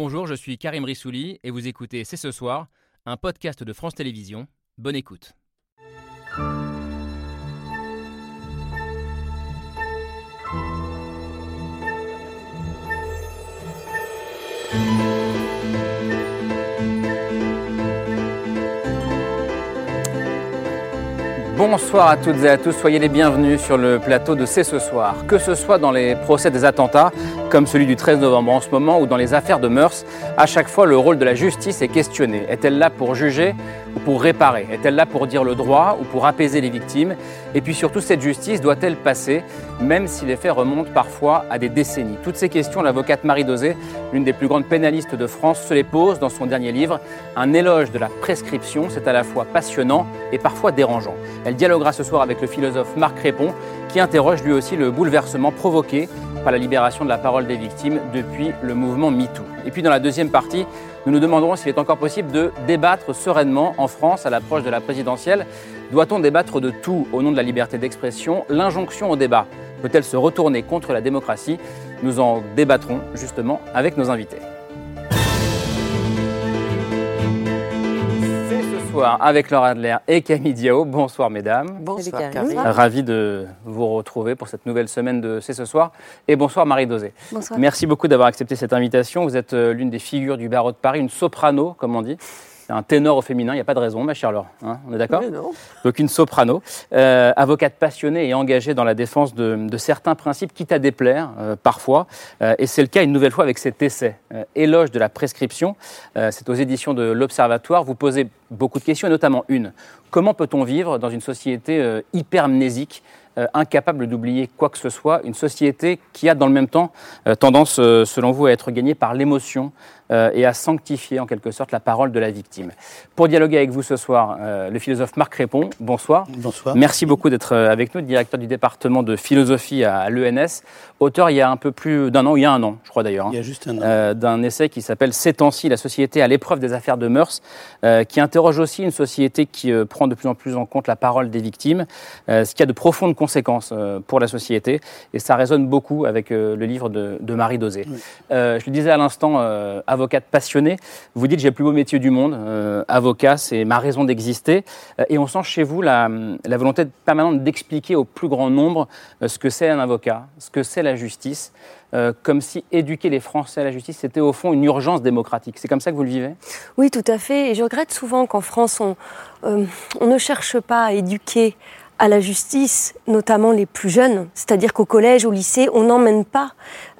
Bonjour, je suis Karim Rissouli et vous écoutez C'est ce soir, un podcast de France Télévisions. Bonne écoute. Bonsoir à toutes et à tous, soyez les bienvenus sur le plateau de C'est ce soir. Que ce soit dans les procès des attentats, comme celui du 13 novembre en ce moment, ou dans les affaires de mœurs, à chaque fois le rôle de la justice est questionné. Est-elle là pour juger ou pour réparer? Est-elle là pour dire le droit ou pour apaiser les victimes? Et puis surtout, cette justice doit-elle passer, même si les faits remontent parfois à des décennies? Toutes ces questions, l'avocate Marie Dosé, l'une des plus grandes pénalistes de France, se les pose dans son dernier livre, Un éloge de la prescription. C'est à la fois passionnant et parfois dérangeant. Elle dialoguera ce soir avec le philosophe Marc Répon, qui interroge lui aussi le bouleversement provoqué par la libération de la parole des victimes depuis le mouvement MeToo. Et puis dans la deuxième partie, nous nous demanderons s'il est encore possible de débattre sereinement en France à l'approche de la présidentielle. Doit-on débattre de tout au nom de la liberté d'expression? L'injonction au débat peut-elle se retourner contre la démocratie? Nous en débattrons justement avec nos invités. Avec Laura Adler et Camille Diao. Bonsoir mesdames. Bonsoir Ravi de vous retrouver pour cette nouvelle semaine de C'est ce soir. Et bonsoir Marie Dosé. Bonsoir. Merci beaucoup d'avoir accepté cette invitation. Vous êtes euh, l'une des figures du barreau de Paris, une soprano comme on dit un ténor au féminin, il n'y a pas de raison, ma chère Laure. Hein, on est d'accord Donc une soprano, euh, avocate passionnée et engagée dans la défense de, certains principes, quitte à déplaire euh, parfois. Euh, et c'est le cas une nouvelle fois avec cet essai, Éloge de la prescription. c'est aux éditions de l'Observatoire. Vous posez beaucoup de questions, et notamment une. Comment peut-on vivre dans une société hypermnésique incapable d'oublier quoi que ce soit, une société qui a dans le même temps tendance, selon vous, à être gagnée par l'émotion, euh, et à sanctifier en quelque sorte la parole de la victime. Pour dialoguer avec vous ce soir, euh, le philosophe Marc Répon, bonsoir. Bonsoir. Merci beaucoup d'être euh, avec nous, directeur du département de philosophie à, l'ENS, auteur il y a un peu plus d'un an, il y a un an, je crois d'ailleurs, hein, il y a juste un an. d'un essai qui s'appelle Ces temps-ci, la société à l'épreuve des affaires de mœurs, qui interroge aussi une société qui prend de plus en plus en compte la parole des victimes, ce qui a de profondes conséquences pour la société, et ça résonne beaucoup avec le livre de, Marie Dosé. je le disais à l'instant, avocate passionnée. Vous dites j'ai le plus beau métier du monde, euh, avocat, c'est ma raison d'exister. Euh, et on sent chez vous la, volonté permanente d'expliquer au plus grand nombre euh, ce que c'est un avocat, ce que c'est la justice. comme si éduquer les Français à la justice, c'était au fond une urgence démocratique. C'est comme ça que vous le vivez? Oui, tout à fait. Et je regrette souvent qu'en France, on, on ne cherche pas à éduquer à la justice, notamment les plus jeunes. C'est-à-dire qu'au collège, au lycée, on n'emmène pas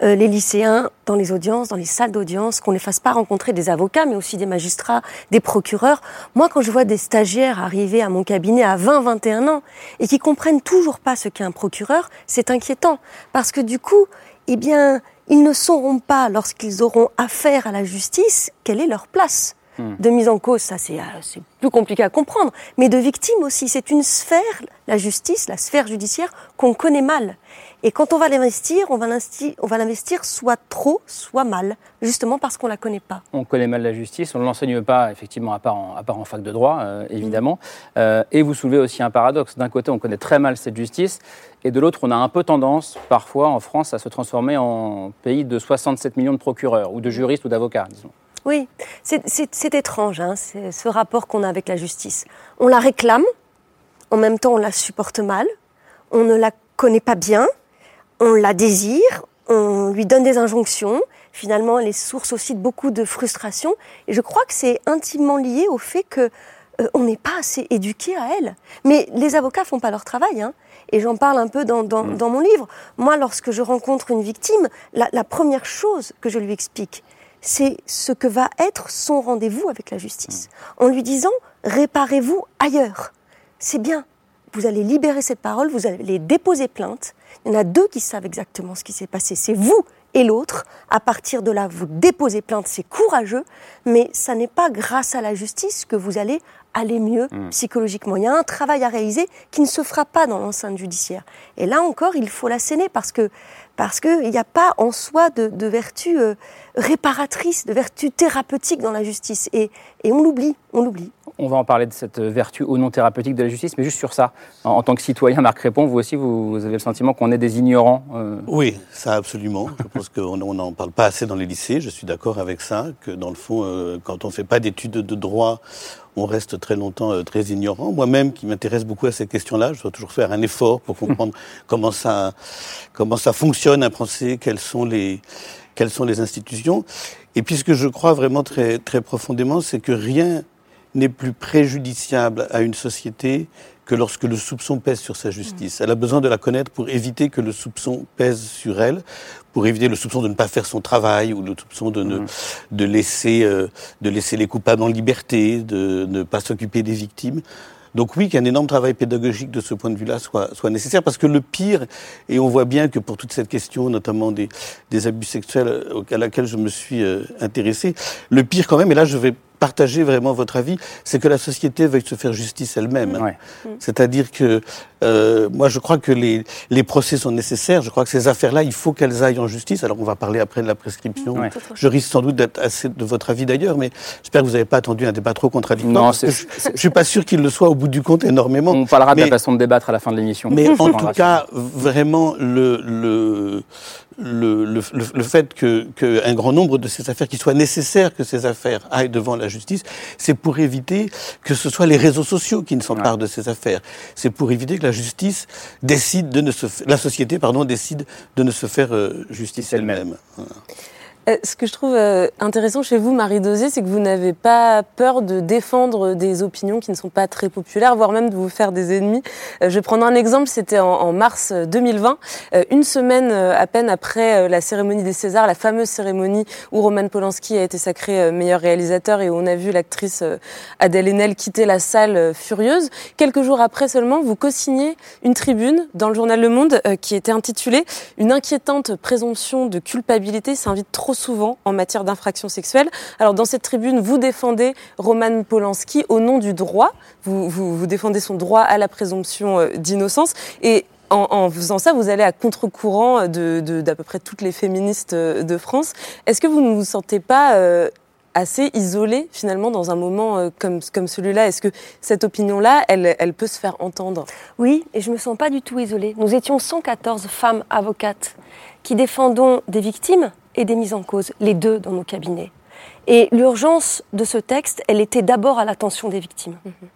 euh, les lycéens dans les audiences, dans les salles d'audience, qu'on ne les fasse pas rencontrer des avocats, mais aussi des magistrats, des procureurs. Moi, quand je vois des stagiaires arriver à mon cabinet à 20, 21 ans et qui comprennent toujours pas ce qu'est un procureur, c'est inquiétant. Parce que du coup, eh bien, ils ne sauront pas, lorsqu'ils auront affaire à la justice, quelle est leur place. Hmm. de mise en cause, ça euh, c'est plus compliqué à comprendre, mais de victimes aussi. C'est une sphère, la justice, la sphère judiciaire, qu'on connaît mal. Et quand on va l'investir, on va l'investir soit trop, soit mal, justement parce qu'on ne la connaît pas. On connaît mal la justice, on ne l'enseigne pas, effectivement, à part en, à part en fac de droit, euh, évidemment. Hmm. Euh, et vous soulevez aussi un paradoxe. D'un côté, on connaît très mal cette justice, et de l'autre, on a un peu tendance, parfois, en France, à se transformer en pays de 67 millions de procureurs, ou de juristes, ou d'avocats, disons. Oui, c'est étrange, hein, ce rapport qu'on a avec la justice. On la réclame, en même temps on la supporte mal, on ne la connaît pas bien, on la désire, on lui donne des injonctions. Finalement, elle est source aussi de beaucoup de frustration. Et je crois que c'est intimement lié au fait que euh, on n'est pas assez éduqué à elle. Mais les avocats font pas leur travail. Hein. Et j'en parle un peu dans, mmh. dans, mon livre. Moi, lorsque je rencontre une victime, la, la première chose que je lui explique, c'est ce que va être son rendez-vous avec la justice. En lui disant, réparez-vous ailleurs. C'est bien. Vous allez libérer cette parole, vous allez déposer plainte. Il y en a deux qui savent exactement ce qui s'est passé. C'est vous et l'autre. À partir de là, vous déposez plainte, c'est courageux, mais ça n'est pas grâce à la justice que vous allez aller mieux mmh. psychologiquement. Il y a un travail à réaliser qui ne se fera pas dans l'enceinte judiciaire. Et là encore, il faut l'asséner parce que parce qu'il n'y a pas en soi de, vertu euh, réparatrice, de vertu thérapeutique dans la justice. Et, et on l'oublie, on l'oublie. On va en parler de cette vertu ou non thérapeutique de la justice, mais juste sur ça, en, tant que citoyen, Marc Répond, vous aussi, vous, avez le sentiment qu'on est des ignorants euh Oui, ça absolument. Je pense qu'on n'en parle pas assez dans les lycées, je suis d'accord avec ça, que dans le fond, euh, quand on ne fait pas d'études de droit, on reste très longtemps euh, très ignorant. Moi-même, qui m'intéresse beaucoup à ces questions-là, je dois toujours faire un effort pour comprendre comment ça, comment ça fonctionne un procès, quelles sont les, quelles sont les institutions. Et puis ce que je crois vraiment très, très profondément, c'est que rien n'est plus préjudiciable à une société que lorsque le soupçon pèse sur sa justice. Elle a besoin de la connaître pour éviter que le soupçon pèse sur elle, pour éviter le soupçon de ne pas faire son travail ou le soupçon de, ne, mmh. de, laisser, euh, de laisser les coupables en liberté, de ne pas s'occuper des victimes. Donc oui, qu'un énorme travail pédagogique de ce point de vue-là soit, soit nécessaire, parce que le pire, et on voit bien que pour toute cette question, notamment des, des abus sexuels à laquelle je me suis euh, intéressé, le pire quand même, et là je vais partager vraiment votre avis, c'est que la société veuille se faire justice elle-même. C'est-à-dire que euh, moi, je crois que les, les, procès sont nécessaires. Je crois que ces affaires-là, il faut qu'elles aillent en justice. Alors, on va parler après de la prescription. Je risque sans doute d'être assez de votre avis d'ailleurs, mais j'espère que vous n'avez pas attendu un débat trop contradictoire. Non, je, ne suis pas sûr qu'il le soit au bout du compte énormément. On parlera de la façon de débattre à la fin de l'émission. Mais en tout cas, vraiment, le, le, le, le, le fait qu'un que grand nombre de ces affaires, qu'il soit nécessaire que ces affaires aillent devant la justice, c'est pour éviter que ce soit les réseaux sociaux qui ne s'emparent de ces affaires. C'est pour éviter que la justice décide de ne se, la société pardon décide de ne se faire euh, justice elle-même. Ce que je trouve euh, intéressant chez vous, Marie Dosier, c'est que vous n'avez pas peur de défendre des opinions qui ne sont pas très populaires, voire même de vous faire des ennemis. Euh, je vais prendre un exemple, c'était en, mars 2020, une semaine à peine après la cérémonie des Césars, la fameuse cérémonie où Roman Polanski a été sacré meilleur réalisateur et où on a vu l'actrice Adèle Haenel quitter la salle furieuse. Quelques jours après seulement, vous co-signez une tribune dans le journal Le Monde qui était intitulée Une inquiétante présomption de culpabilité s'invite trop souvent en matière d'infraction sexuelle. Alors dans cette tribune, vous défendez Roman Polanski au nom du droit. Vous, vous, défendez son droit à la présomption euh, d'innocence. Et en, faisant ça, vous allez à contre-courant d'à peu près toutes les féministes euh, de France. Est-ce que vous ne vous sentez pas euh, assez isolé finalement dans un moment comme, comme celui-là? Est-ce que cette opinion-là, elle, elle peut se faire entendre? Oui, et je ne me sens pas du tout isolée. Nous étions 114 femmes avocates qui défendons des victimes et des mises en cause, les deux dans nos cabinets. Et l'urgence de ce texte, elle était d'abord à l'attention des victimes. Mhm.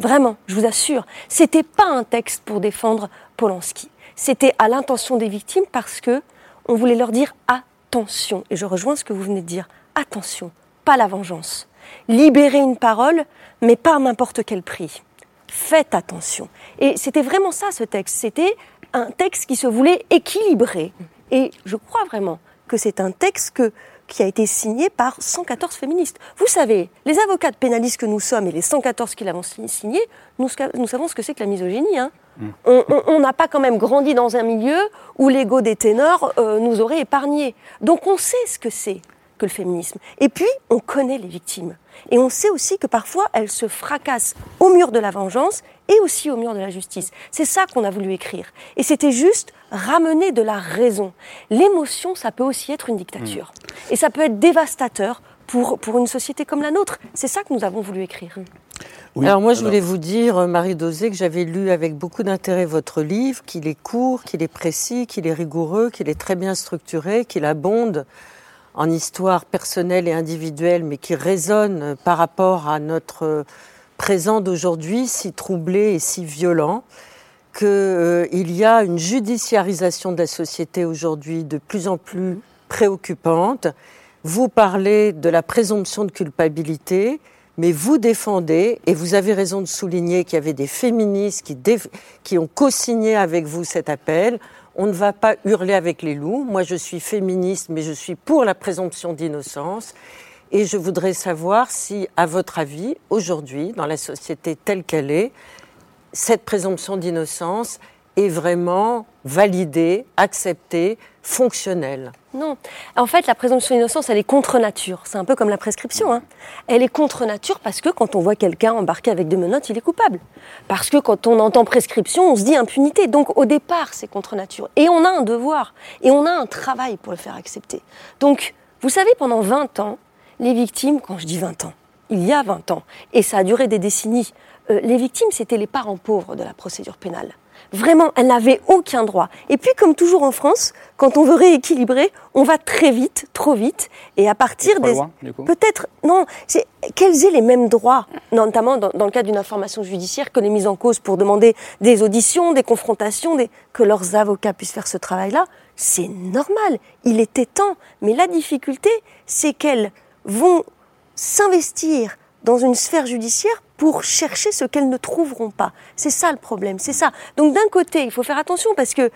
Vraiment, je vous assure, c'était pas un texte pour défendre Polanski. C'était à l'intention des victimes parce que on voulait leur dire attention. Et je rejoins ce que vous venez de dire. Attention, pas la vengeance. Libérer une parole, mais pas à n'importe quel prix. Faites attention. Et c'était vraiment ça ce texte. C'était un texte qui se voulait équilibré. Et je crois vraiment que c'est un texte que, qui a été signé par 114 féministes. Vous savez, les avocats pénalistes que nous sommes et les 114 qui l'avons signé, nous, nous, savons ce que c'est que la misogynie. Hein. Mm. On n'a pas quand même grandi dans un milieu où l'ego des ténors euh, nous aurait épargnés. Donc on sait ce que c'est que le féminisme. Et puis, on connaît les victimes. Et on sait aussi que parfois, elles se fracassent au mur de la vengeance et aussi au mur de la justice. C'est ça qu'on a voulu écrire. Et c'était juste ramener de la raison. L'émotion, ça peut aussi être une dictature. Et ça peut être dévastateur pour, pour une société comme la nôtre. C'est ça que nous avons voulu écrire. alors moi, je voulais vous dire, euh, Marie Dosé, que j'avais lu avec beaucoup d'intérêt votre livre, qu'il est court, qu'il est précis, qu'il est rigoureux, qu'il est très bien structuré, qu'il abonde en histoire personnelle et individuelle, mais qui résonne par rapport à notre présent d'aujourd'hui, si troublé et si violent, qu'il euh, y a une judiciarisation de la société aujourd'hui de plus en plus préoccupante. Vous parlez de la présomption de culpabilité, mais vous défendez, et vous avez raison de souligner qu'il y avait des féministes qui, qui ont co-signé avec vous cet appel, on ne va pas hurler avec les loups. Moi, je suis féministe, mais je suis pour la présomption d'innocence. Et je voudrais savoir si, à votre avis, aujourd'hui, dans la société telle qu'elle est, cette présomption d'innocence est vraiment validée, acceptée fonctionnelle. Non. En fait, la présomption d'innocence, elle est contre nature. C'est un peu comme la prescription. Hein. Elle est contre nature parce que quand on voit quelqu'un embarqué avec des menottes, il est coupable. Parce que quand on entend prescription, on se dit impunité. Donc au départ, c'est contre nature. Et on a un devoir. Et on a un travail pour le faire accepter. Donc, vous savez, pendant 20 ans, les victimes, quand je dis 20 ans, il y a 20 ans, et ça a duré des décennies, euh, les victimes, c'était les parents pauvres de la procédure pénale. Vraiment, elles n'avaient aucun droit. Et puis, comme toujours en France, quand on veut rééquilibrer, on va très vite, trop vite, et à partir des... Peut-être, non, c'est qu'elles aient les mêmes droits, notamment dans, le cadre d'une information judiciaire, que les mises en cause pour demander des auditions, des confrontations, des... que leurs avocats puissent faire ce travail-là, c'est normal, il était temps. Mais la difficulté, c'est qu'elles vont s'investir dans une sphère judiciaire pour chercher ce qu'elles ne trouveront pas. C'est ça le problème, c'est ça. Donc d'un côté, il faut faire attention parce que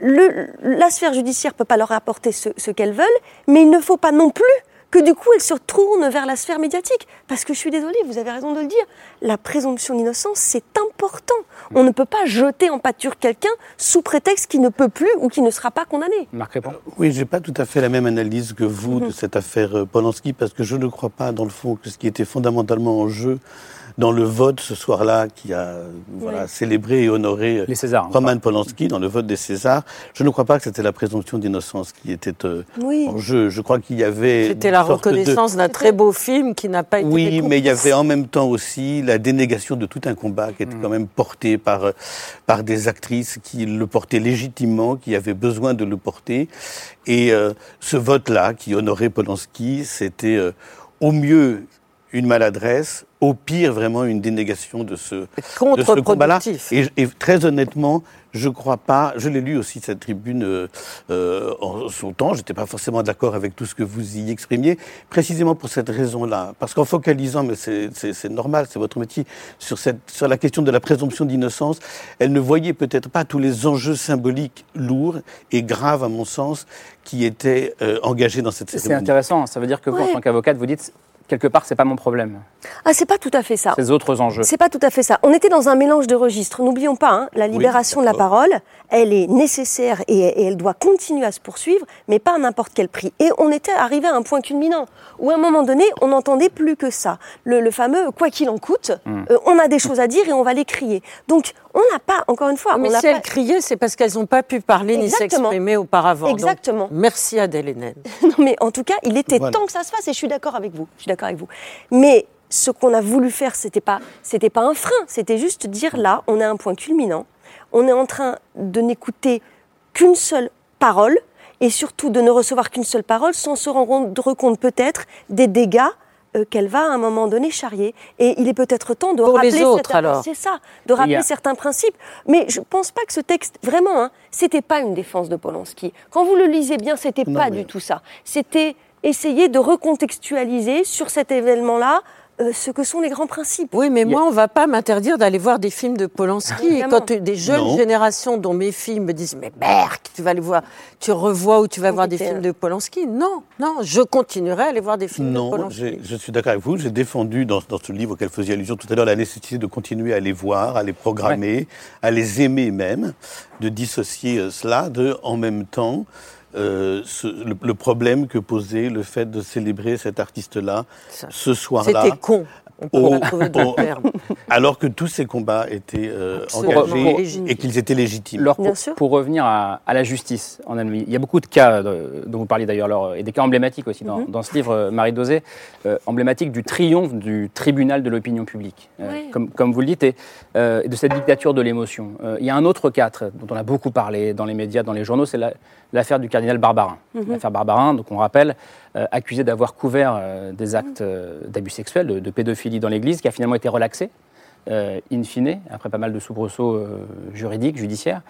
le, la sphère judiciaire ne peut pas leur apporter ce, ce qu'elles veulent, mais il ne faut pas non plus que du coup elles se tournent vers la sphère médiatique. Parce que je suis désolée, vous avez raison de le dire, la présomption d'innocence, c'est important. On ne peut pas jeter en pâture quelqu'un sous prétexte qu'il ne peut plus ou qu'il ne sera pas condamné. Marc Répand Oui, je n'ai pas tout à fait la même analyse que vous de mhm. cette affaire euh, Polanski, parce que je ne crois pas, dans le fond, que ce qui était fondamentalement en jeu, dans le vote ce soir-là qui a voilà, célébré et honoré les Césars, Roman Polanski dans le vote des Césars. Je ne crois pas que c'était la présomption d'innocence qui était euh, en jeu. Je crois qu'il y avait. C'était la reconnaissance d'un très beau film qui n'a pas été. Oui, mais il y avait en même temps aussi la dénégation de tout un combat qui était mm. quand même porté par, par des actrices qui le portaient légitimement, qui avaient besoin de le porter. Et euh, ce vote-là, qui honorait Polanski, c'était euh, au mieux une maladresse, au pire vraiment une dénégation de ce, de ce combat-là. Et, et, très honnêtement, je crois pas. Je l'ai lu aussi cette tribune euh, euh en son temps. J'étais pas forcément d'accord avec tout ce que vous y exprimiez, précisément pour cette raison-là. Parce qu'en focalisant, mais c'est normal, c'est votre métier, sur cette sur la question de la présomption d'innocence, elle ne voyait peut-être pas tous les enjeux symboliques lourds et graves, à mon sens, qui étaient euh, engagés dans cette cérémonie. C'est intéressant. Ça veut dire que vous, en tant qu'avocate, vous dites quelque part, c'est pas mon problème. Ah, c'est pas tout à fait ça. Ces autres enjeux. C'est pas tout à fait ça. On était dans un mélange de registres. N'oublions pas, hein, la libération de la parole, elle est nécessaire et, elle doit continuer à se poursuivre, mais pas à n'importe quel prix. Et on était arrivé à un point culminant où, à un moment donné, on n'entendait plus que ça. Le, fameux quoi qu'il en coûte, hmm. euh, on a des choses à dire et on va les crier. Donc, on n'a pas, encore une fois. Mais on si elles criaient, c'est parce qu'elles n'ont pas pu parler ni s'exprimer auparavant. Exactement. merci Adèle Haenel. non, mais en tout cas, il était temps que ça se fasse et je suis d'accord avec vous. Je suis d'accord avec vous. Mais ce qu'on a voulu faire, c'était pas, c'était pas un frein, c'était juste dire là, on est à un point culminant, on est en train de n'écouter qu'une seule parole et surtout de ne recevoir qu'une seule parole sans se rendre compte peut-être des dégâts euh, qu'elle va à un moment donné charrier. Et il est peut-être temps de rappeler les autres, alors. C'est ça, de rappeler certains principes. Mais je pense pas que ce texte, vraiment, hein, c'était pas une défense de Polanski. Quand vous le lisez bien, c'était pas du tout ça. C'était essayer de recontextualiser sur cet événement-là euh, ce que sont les grands principes. Oui, mais moi, on ne va pas m'interdire d'aller voir des films de Polanski. quand des jeunes générations dont mes filles me disent Mais Berk, tu vas aller voir, tu revois ou tu vas voir des films de Polanski. Non, non, je continuerai à aller voir des films de Polanski. Non, je suis d'accord avec vous. J'ai défendu dans, ce livre auquel faisait allusion tout à l'heure la nécessité de continuer à les voir, à les programmer, à les aimer même, de dissocier euh, cela de en même temps euh, le, problème que posait le fait de célébrer cet artiste-là ce soir-là. C'était con. alors que tous ces combats étaient euh, engagés et qu'ils étaient légitimes. pour, revenir à, la justice en Allemagne, il y a beaucoup de cas euh, dont vous parliez d'ailleurs, et des cas emblématiques aussi dans, mhm. ce livre, Marie Dosé, emblématique du triomphe du tribunal de l'opinion publique, comme, comme, vous le dites, et, de cette dictature de l'émotion. il y a un autre cas dont on a beaucoup parlé dans les médias, dans les journaux, c'est la, l'affaire du cardinal Barbarin. Mhm. L'affaire Barbarin, donc on rappelle, euh, accusé d'avoir couvert euh, des actes euh, d'abus sexuels, de, pédophilie dans l'Église, qui a finalement été relaxé. in fine, après pas mal de soubresauts juridiques, judiciaires,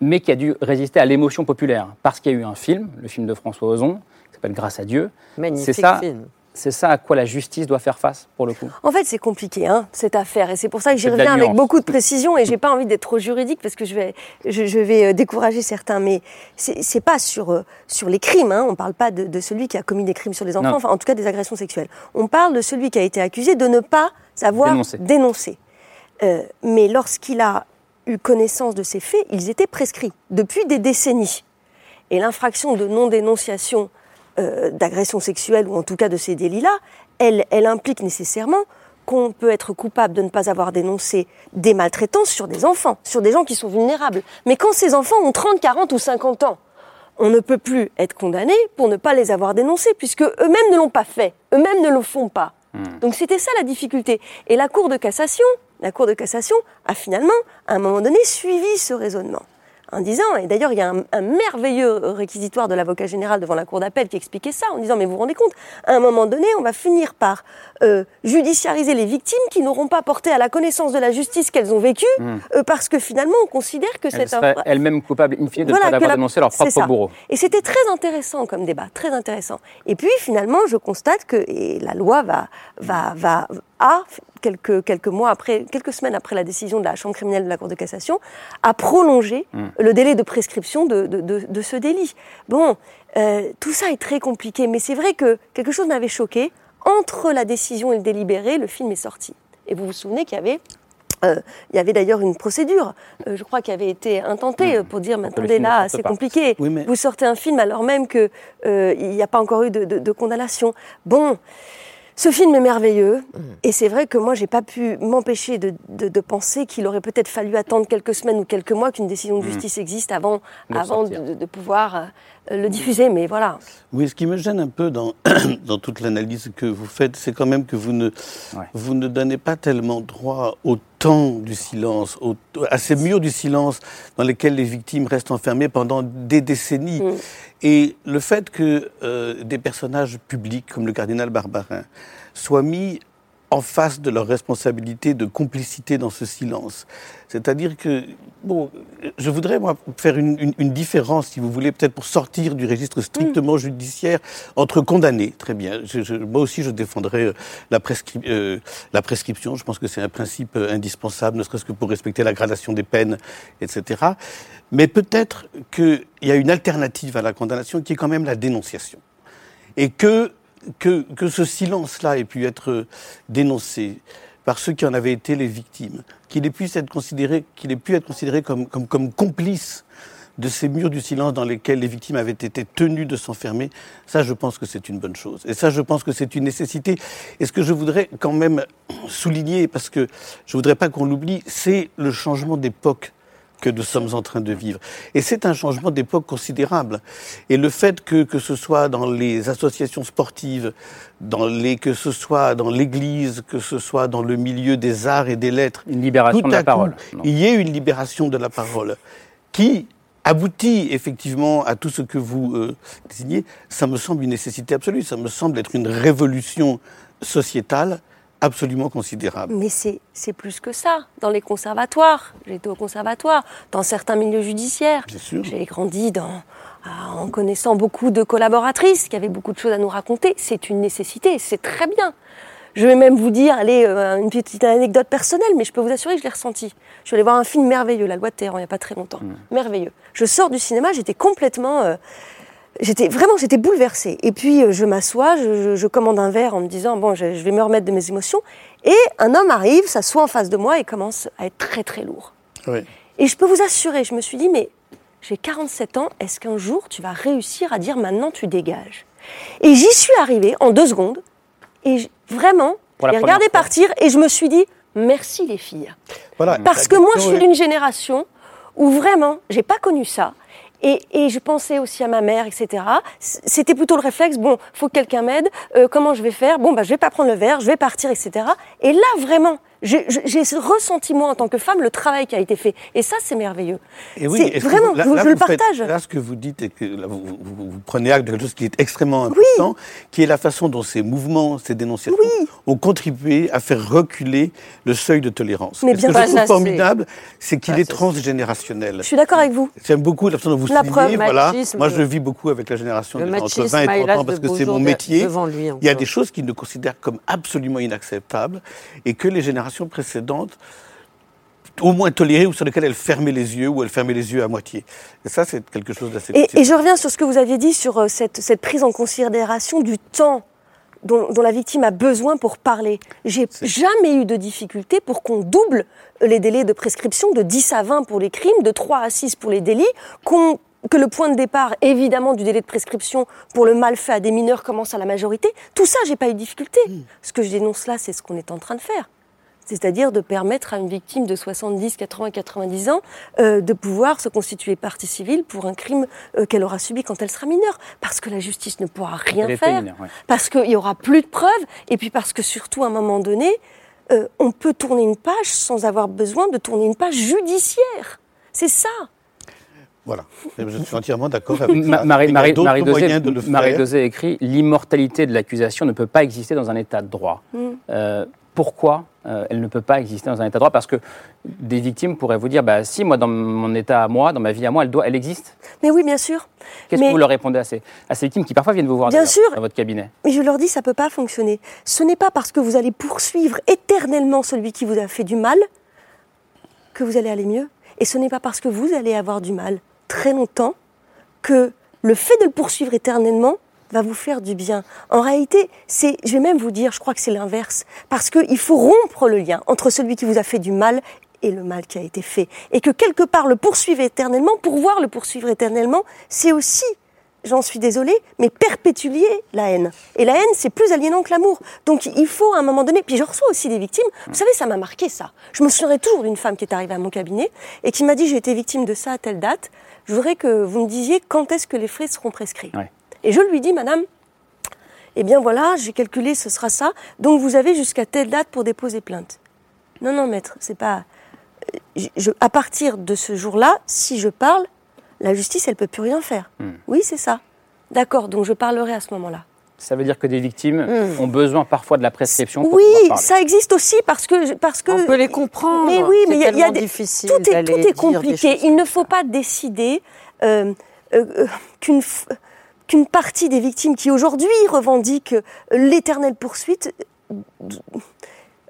mais qui a dû résister à l'émotion populaire, parce qu'il y a eu un film, le film de François Ozon, qui s'appelle Grâce à Dieu. Magnifique ça, film c'est ça à quoi la justice doit faire face, pour le coup En fait, c'est compliqué, hein, cette affaire. Et c'est pour ça que j'y reviens avec beaucoup de précision. Et j'ai pas envie d'être trop juridique parce que je vais, je, vais euh, décourager certains. Mais c'est pas sur, euh, sur les crimes. Hein. On parle pas de, celui qui a commis des crimes sur les enfants, enfin, en tout cas des agressions sexuelles. On parle de celui qui a été accusé de ne pas savoir dénoncer. Euh, mais lorsqu'il a eu connaissance de ces faits, ils étaient prescrits depuis des décennies. Et l'infraction de non-dénonciation euh, d'agression sexuelle, ou en tout cas de ces délits-là, elle, elle implique nécessairement qu'on peut être coupable de ne pas avoir dénoncé des maltraitances sur des enfants, sur des gens qui sont vulnérables. Mais quand ces enfants ont 30, 40 ou 50 ans, on ne peut plus être condamné pour ne pas les avoir dénoncés, puisque eux-mêmes ne l'ont pas fait, eux-mêmes ne le font pas. Hmm. Donc c'était ça la difficulté. Et la Cour de cassation, la Cour de cassation a finalement, à un moment donné, suivi ce raisonnement en disant, et d'ailleurs il y a un, merveilleux réquisitoire de l'avocat général devant la cour d'appel qui expliquait ça, en disant, mais vous vous rendez compte, à un moment donné, on va finir par euh, judiciariser les victimes qui n'auront pas porté à la connaissance de la justice qu'elles ont vécue, hmm. euh, parce que finalement on considère que c'est un... elles-mêmes coupables in fine de voilà, ne pas avoir dénoncé leur propre bourreau. Et c'était très intéressant comme débat, très intéressant. Et puis finalement, je constate que et la loi va, va, va, a quelques, quelques mois après, quelques semaines après la décision de la Chambre criminelle de la Cour de cassation, a prolongé hmm. le délai de prescription de, de, de, ce délit. Bon, euh, tout ça est très compliqué, mais c'est vrai que quelque chose m'avait choqué. Entre la décision et le délibéré, le film est sorti. Et vous vous souvenez qu'il y avait euh, il y avait d'ailleurs une procédure, euh, je crois, qui avait été intentée hmm. pour dire, mais attendez, là, c'est compliqué. Vous sortez un film alors même qu'il n'y a pas encore eu de, de, de condamnation. Bon, ce film est merveilleux mm. et c'est vrai que moi j'ai pas pu m'empêcher de, penser qu'il aurait peut-être fallu attendre quelques semaines ou quelques mois qu'une décision de mm. justice existe avant, avant de, pouvoir euh, le diffuser, mais voilà. Oui, ce qui me gêne un peu dans, dans toute l'analyse que vous faites, c'est quand même que vous ne, vous ne donnez pas tellement droit au temps du silence, à ces murs du silence dans lesquels les victimes restent enfermées pendant des décennies. Mm. Et le fait que euh, des personnages publics comme le cardinal Barbarin soient mis en face de leur responsabilité de complicité dans ce silence. C'est-à-dire que, bon, je voudrais moi, faire une, différence, si vous voulez, peut-être pour sortir du registre strictement judiciaire entre condamnés. Très bien. moi aussi, je défendrai euh, la, euh, la prescription. Je pense que c'est un principe indispensable, ne serait-ce que pour respecter la gradation des peines, etc. Mais peut-être qu'il y a une alternative à la condamnation qui est quand même la dénonciation. Et que, que, que ce silence-là ait pu être dénoncé par ceux qui en avaient été les victimes, qu'il ait pu être considéré, qu'il ait pu être considéré comme, comme, comme complice de ces murs du silence dans lesquels les victimes avaient été tenues de s'enfermer, ça je pense que c'est une bonne chose. Et ça je pense que c'est une nécessité. Et ce que je voudrais quand même souligner, parce que je voudrais pas qu'on l'oublie, c'est le changement d'époque que nous sommes en train de vivre. Et c'est un changement d'époque considérable. Et le fait que, que ce soit dans les associations sportives, dans les, que ce soit dans l'Église, que ce soit dans le milieu des arts et des lettres, une libération de la parole. Il y ait une libération de la parole qui aboutit effectivement à tout ce que vous euh, désignez, ça me semble une nécessité absolue, ça me semble être une révolution sociétale absolument considérable. Mais c'est plus que ça. Dans les conservatoires, j'ai été au conservatoire, dans certains milieux judiciaires. J'ai grandi dans, en connaissant beaucoup de collaboratrices qui avaient beaucoup de choses à nous raconter. C'est une nécessité, c'est très bien. Je vais même vous dire, allez, euh, une petite anecdote personnelle, mais je peux vous assurer que je l'ai ressenti. Je suis allée voir un film merveilleux, La Loi de Terre, il n'y a pas très longtemps. Mm. Merveilleux. Je sors du cinéma, j'étais complètement... Euh, j'étais vraiment j'étais bouleversée. Et puis euh, je m'assois, je, commande un verre en me disant bon, je, vais me remettre de mes émotions. Et un homme arrive, s'assoit en face de moi et commence à être très très lourd. Et je peux vous assurer, je me suis dit mais j'ai 47 ans, est-ce qu'un jour tu vas réussir à dire maintenant tu dégages? Et j'y suis arrivée en deux secondes. Et vraiment, j'ai regardé partir et je me suis dit merci les filles. Voilà, Parce que moi je suis d'une génération où vraiment j'ai pas connu ça. Et, et, je pensais aussi à ma mère, etc. C'était plutôt le réflexe, bon, faut que quelqu'un m'aide, euh, comment je vais faire? Bon, bah, je vais pas prendre le verre, je vais partir, etc. Et là, vraiment, j'ai ressenti, moi, en tant que femme, le travail qui a été fait. Et ça, c'est merveilleux. Et oui, vraiment, je le partage. là, ce que vous dites, que vous, vous, prenez acte de quelque chose qui est extrêmement important, qui est la façon dont ces mouvements, ces dénonciations ont contribué à faire reculer le seuil de tolérance. Mais bien ce que je trouve formidable, c'est qu'il est transgénérationnel. Je suis d'accord avec vous. J'aime beaucoup la façon dont vous la soulignez. Voilà. Moi, je vis beaucoup avec la génération entre 20 et 30 ans parce que c'est mon métier. Il y a des choses qu'ils ne considèrent comme absolument inacceptables et que les générations précédentes au moins tolérées ou sur lesquelles elle fermait les yeux ou elle fermait les yeux à moitié. Et ça, c'est quelque chose d'assez... Et, et, je reviens sur ce que vous aviez dit sur euh, cette, cette prise en considération du temps dont, dont, la victime a besoin pour parler. J'ai jamais eu de difficulté pour qu'on double les délais de prescription de 10 à 20 pour les crimes, de 3 à 6 pour les délits, qu'on que le point de départ, évidemment, du délai de prescription pour le mal fait à des mineurs commence à la majorité. Tout ça, j'ai pas eu de difficulté. Ce que je dénonce là, c'est ce qu'on est en train de faire. C'est-à-dire de permettre à une victime de 70, 80, 90 ans euh, de pouvoir se constituer partie civile pour un crime euh, qu'elle aura subi quand elle sera mineure. Parce que la justice ne pourra rien Elle faire, mineure, ouais. parce qu'il n'y aura plus de preuves, et puis parce que surtout, à un moment donné, euh, on peut tourner une page sans avoir besoin de tourner une page judiciaire. C'est ça. Voilà. Je suis entièrement d'accord avec Ma- ça. Marie, y Marie, Marie de écrit L'immortalité de l'accusation ne peut pas exister dans un état de droit. Mm. Euh, pourquoi euh, elle ne peut pas exister dans un état de droit Parce que des victimes pourraient vous dire bah, si, moi, dans mon état à moi, dans ma vie à moi, elle, doit, elle existe. Mais oui, bien sûr. Qu'est-ce Mais- que vous leur répondez à ces, à ces victimes qui parfois viennent vous voir Bien sûr. dans votre cabinet? Mais je leur dis, ça ne peut pas fonctionner. Ce n'est pas parce que vous allez poursuivre éternellement celui qui vous a fait du mal que vous allez aller mieux. Et ce n'est pas parce que vous allez avoir du mal très longtemps que le fait de le poursuivre éternellement va vous faire du bien. En réalité, c'est, je vais même vous dire, je crois que c'est l'inverse. Parce qu'il faut rompre le lien entre celui qui vous a fait du mal et le mal qui a été fait. Et que quelque part le poursuivre éternellement, pour voir le poursuivre éternellement, c'est aussi j'en suis désolée, mais perpétuer la haine. Et la haine, c'est plus aliénant que l'amour. Donc il faut à un moment donné, puis je reçois aussi des victimes, vous savez, ça m'a marqué ça. Je me souviendrai toujours d'une femme qui est arrivée à mon cabinet et qui m'a dit j'ai été victime de ça à telle date, je voudrais que vous me disiez quand est-ce que les frais seront prescrits. Et je lui dis, madame, eh bien voilà, j'ai calculé, ce sera ça, donc vous avez jusqu'à telle date pour déposer plainte. Non, non, maître, c'est pas... euh, je- je- à partir de ce jour-là, si je parle, la justice, elle peut plus rien faire. Hmm. Oui, c'est ça. D'accord, donc je parlerai à ce moment-là. Ça veut dire que des victimes ont besoin parfois de la prescription pour Hmm. Oui, parler. ça existe aussi parce que parce que On peut les comprendre. Mais oui, mais il y a- y des- difficile tout est, tout est compliqué. Il ne faut pas décider euh, euh, euh, qu'une f- qu'une partie des victimes qui aujourd'hui revendiquent l'éternelle poursuite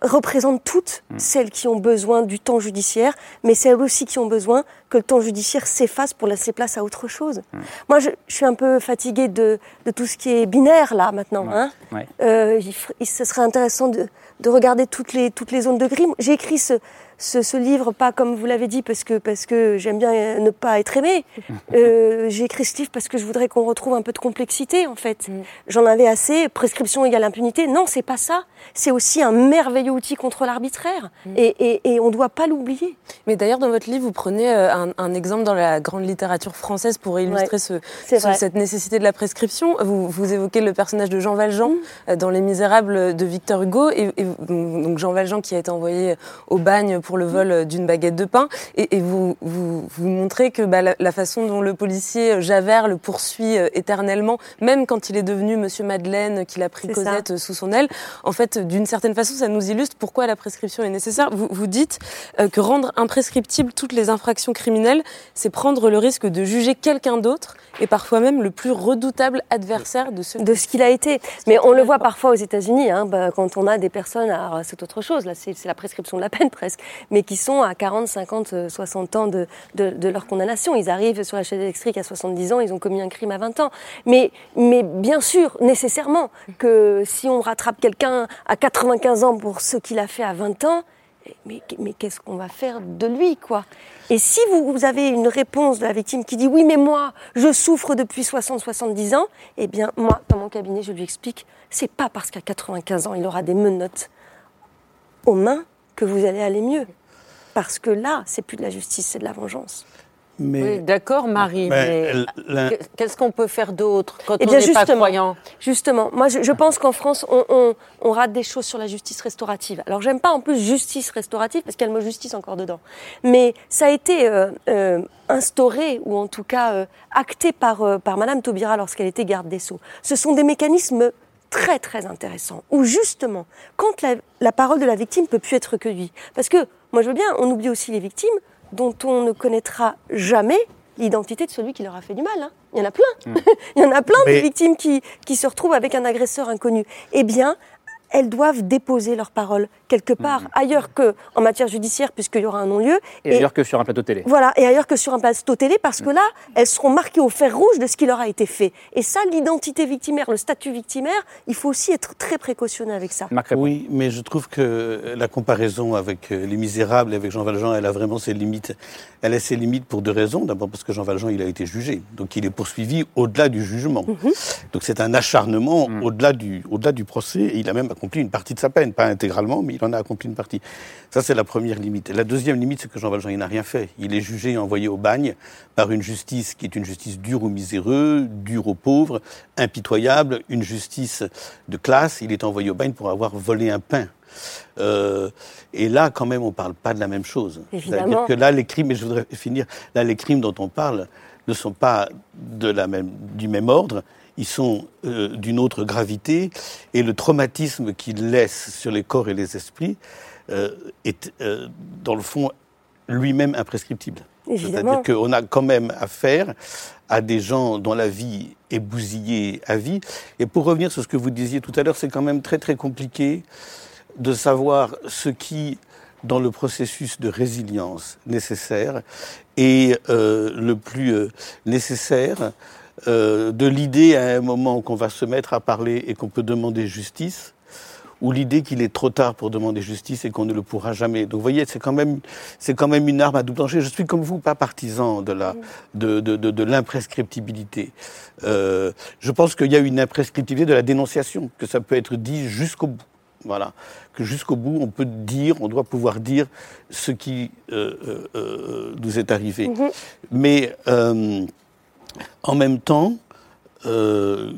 représentent toutes Hmm. celles qui ont besoin du temps judiciaire, mais celles aussi qui ont besoin que le temps judiciaire s'efface pour laisser place à autre chose. Hmm. Moi, je, je suis un peu fatiguée de, de tout ce qui est binaire là maintenant. Hein. Ouais. Euh, il, f- il- ce serait intéressant de, de regarder toutes les, toutes les zones de gris. J'ai écrit ce, ce, ce livre, pas comme vous l'avez dit, parce que, parce que j'aime bien ne pas être aimé. Euh, J'ai écrit ce livre parce que je voudrais qu'on retrouve un peu de complexité, en fait. J'en avais assez. Prescription égale impunité. Non, c'est pas ça. C'est aussi un merveilleux outil contre l'arbitraire. Et, et, et on ne doit pas l'oublier. Mais d'ailleurs, dans votre livre, vous prenez euh, un, un exemple dans la grande littérature française pour illustrer ce, ce- cette nécessité de la prescription. Vous, vous évoquez le personnage de Jean Valjean Mm. euh, dans Les Misérables de Victor Hugo. Et, et donc Jean Valjean qui a été envoyé au bagne pour le vol d'une baguette de pain. Et, et vous, vous, vous montrez que bah, la, la façon dont le policier euh, Javert le poursuit euh, éternellement, même quand il est devenu Monsieur Madeleine, qu'il a pris ça. Cosette euh, sous son aile, en fait, d'une certaine façon, ça nous illustre pourquoi la prescription est nécessaire. Vous, vous dites euh, que rendre imprescriptibles toutes les infractions criminelles, c'est prendre le risque de juger quelqu'un d'autre et parfois même le plus redoutable adversaire de ceux de ce qu'il a été. Mais on le voit parfois aux États-Unis, hein, bah, quand on a des personnes, c'est autre chose, là c'est la prescription de la peine presque, mais qui sont à 40, 50, euh, 60 ans de, leur condamnation. Ils arrivent sur la chaise électrique à 70 ans, ils ont commis un crime à 20 ans. Mais, bien sûr, nécessairement, que si on rattrape quelqu'un à 95 ans pour ce qu'il a fait à 20 ans, mais, mais qu'est-ce qu'on va faire de lui, quoi? Et si vous, vous avez une réponse de la victime qui dit oui, mais moi, je souffre depuis 60-70 ans, eh bien, moi, dans mon cabinet, je lui explique, c'est pas parce qu'à 95 ans, il aura des menottes aux mains que vous allez aller mieux. Parce que là, c'est plus de la justice, c'est de la vengeance. Mais Oui, d'accord, Marie, mais qu'est-ce qu'on peut faire d'autre quand Eh on n'est pas justement. croyant? Justement, moi je, je pense qu'en France, on, on- on rate des choses sur la justice restaurative. Alors j'aime pas en plus justice restaurative parce qu'il y a le mot justice encore dedans. Mais ça a été euh, euh, instauré ou en tout cas euh, acté par, euh, par Madame Taubira lorsqu'elle était garde des Sceaux. Ce sont des mécanismes très très intéressants où justement, quand la, la parole de la victime peut plus être recueillie, parce que moi je veux bien, on oublie aussi les victimes dont on ne connaîtra jamais l'identité de celui qui leur a fait du mal. hein. Il y en a plein. Il y en a plein Mais- de victimes qui, qui se retrouvent avec un agresseur inconnu. Eh bien, elles doivent déposer leur parole quelque part ailleurs que en matière judiciaire, puisqu'il y aura un non-lieu. Et, ailleurs que sur un plateau télé. Voilà, et ailleurs que sur un plateau télé, parce que là, elles seront marquées au fer rouge de ce qui leur a été fait. Et ça, l'identité victimaire, le statut victimaire, il faut aussi être très précautionneux avec ça. Oui, mais je trouve que la comparaison avec euh, Les Misérables et avec Jean Valjean, elle a vraiment ses limites. Elle a ses limites pour deux raisons. D'abord parce que Jean Valjean, il a été jugé. Donc il est poursuivi au-delà du jugement. Mhm. Donc c'est un acharnement mhm. au-delà du, au du procès. Et il a même accompli une partie de sa peine. Pas intégralement, mais il en a accompli une partie. Ça, c'est la première limite. la deuxième limite, c'est que Jean Valjean, il n'a rien fait. Il est jugé et envoyé au bagne par une justice qui est une justice dure aux miséreux, dure aux pauvres, impitoyable, une justice de classe. Il est envoyé au bagne pour avoir volé un pain. Euh, et là, quand même, on ne parle pas de la même chose. C'est-à-dire que là, les crimes, et je voudrais finir, là, les crimes dont on parle ne sont pas de la même, du même ordre, ils sont euh, d'une autre gravité, et le traumatisme qu'ils laissent sur les corps et les esprits euh, est, dans le fond, lui-même imprescriptible. C'est-à-dire qu'on a quand même affaire à des gens dont la vie est bousillée à vie. Et pour revenir sur ce que vous disiez tout à l'heure, c'est quand même très très compliqué de savoir ce qui, dans le processus de résilience nécessaire, est euh, le plus euh, nécessaire euh, de l'idée à un moment qu'on va se mettre à parler et qu'on peut demander justice, ou l'idée qu'il est trop tard pour demander justice et qu'on ne le pourra jamais. Donc vous voyez, c'est quand même, c'est quand même une arme à double tranchant. Je suis comme vous pas partisan de la, de, de, de, de l'imprescriptibilité. Euh, je pense qu'il y a une imprescriptibilité de la dénonciation, que ça peut être dit jusqu'au bout. Voilà. Que jusqu'au bout, on peut dire, on doit pouvoir dire ce qui euh, nous est arrivé. Mm-hmm. Mais en même temps, euh,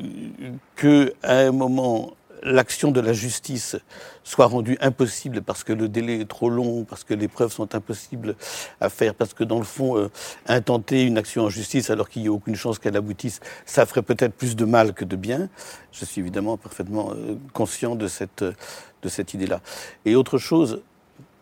qu'à un moment, l'action de la justice soit rendue impossible parce que le délai est trop long, parce que les preuves sont impossibles à faire, parce que dans le fond, euh, intenter une action en justice alors qu'il n'y a aucune chance qu'elle aboutisse, ça ferait peut-être plus de mal que de bien. Je suis évidemment parfaitement euh, conscient de cette, de cette idée-là. Et autre chose,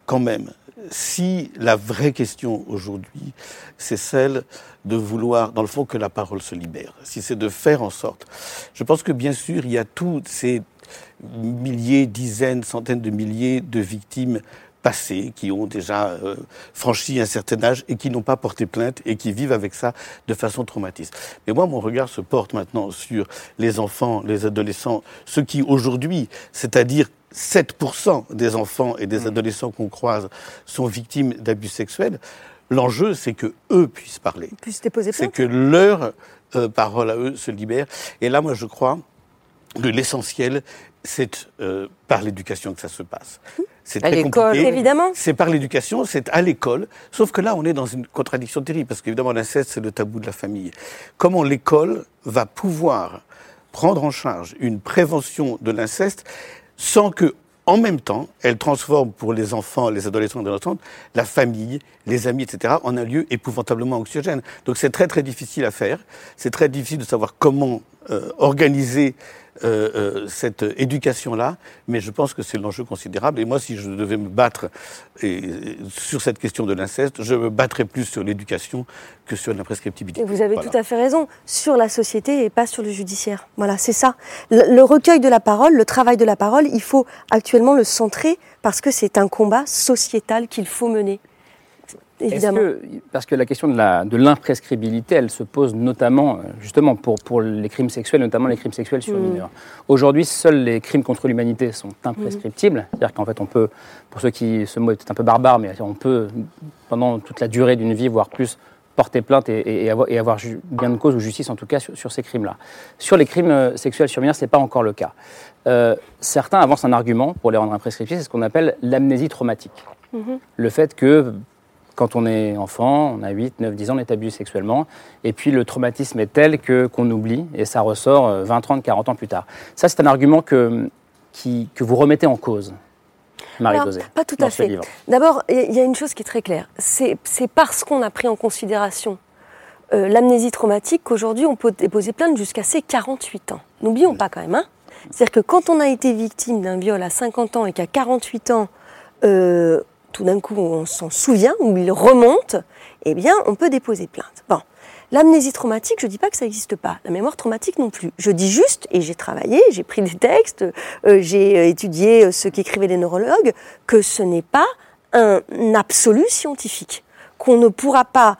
quand même, si la vraie question aujourd'hui, c'est celle de vouloir, dans le fond, que la parole se libère, si c'est de faire en sorte, je pense que bien sûr, il y a toutes ces milliers, dizaines, centaines de milliers de victimes passées, qui ont déjà euh, franchi un certain âge et qui n'ont pas porté plainte et qui vivent avec ça de façon traumatiste. Mais moi, mon regard se porte maintenant sur les enfants, les adolescents, ceux qui aujourd'hui, c'est-à-dire 7% des enfants et des mmh. adolescents qu'on croise sont victimes d'abus sexuels. L'enjeu, c'est que eux puissent parler. Puissent déposer C'est que leur euh, parole à eux se libère. Et là, moi, je crois que l'essentiel, c'est euh, par l'éducation que ça se passe. C'est très compliqué. évidemment. C'est par l'éducation, c'est à l'école. Sauf que là, on est dans une contradiction terrible, parce qu'évidemment, l'inceste, c'est le tabou de la famille. Comment l'école va pouvoir prendre en charge une prévention de l'inceste sans que, en même temps, elle transforme pour les enfants, les adolescents et les adolescentes, la famille, les amis, etc., en un lieu épouvantablement anxiogène. Donc c'est très très difficile à faire. C'est très difficile de savoir comment euh, organiser euh, euh, cette éducation-là, mais je pense que c'est l'enjeu considérable. Et moi, si je devais me battre et, sur cette question de l'inceste, je me battrais plus sur l'éducation que sur l'imprescriptibilité. Et vous avez tout à fait raison, sur la société et pas sur le judiciaire. Voilà, c'est ça. Le, le recueil de la parole, le travail de la parole, il faut actuellement le centrer parce que c'est un combat sociétal qu'il faut mener. Que, parce que la question de l'imprescriptibilité, elle se pose notamment, euh, justement, pour, pour les crimes sexuels, notamment les crimes sexuels sur mmh. mineurs. Aujourd'hui, seuls les crimes contre l'humanité sont imprescriptibles. Mmh. C'est-à-dire qu'en fait, on peut, pour ceux qui, ce mot est peut-être un peu barbare, mais on peut, pendant toute la durée d'une vie, voire plus, porter plainte et, avoir, et avoir gain de cause ou justice, en tout cas, sur, ces crimes-là. Sur les crimes euh, sexuels sur mineurs, ce n'est pas encore le cas. Euh, certains avancent un argument pour les rendre imprescriptibles, c'est ce qu'on appelle l'amnésie traumatique. Mmh. Le fait que quand on est enfant, on a 8, 9, 10 ans, on est abusé sexuellement. Et puis le traumatisme est tel que qu'on oublie et ça ressort 20, 30, 40 ans plus tard. Ça, c'est un argument que, qui, que vous remettez en cause. Marie Alors, Pas tout à fait. D'abord, il y a une chose qui est très claire. C'est parce qu'on a pris en considération euh, l'amnésie traumatique qu'aujourd'hui on peut déposer plainte jusqu'à ses 48 ans. N'oublions pas quand même. Hein C'est-à-dire que quand on a été victime d'un viol à 50 ans et qu'à 48 ans, euh, tout d'un coup on s'en souvient ou il remonte, eh bien on peut déposer plainte. Bon. L'amnésie traumatique, je ne dis pas que ça n'existe pas. La mémoire traumatique non plus. Je dis juste, et j'ai travaillé, j'ai pris des textes, euh, j'ai euh, étudié ce qu'écrivaient les neurologues, que ce n'est pas un absolu scientifique. Qu'on ne pourra pas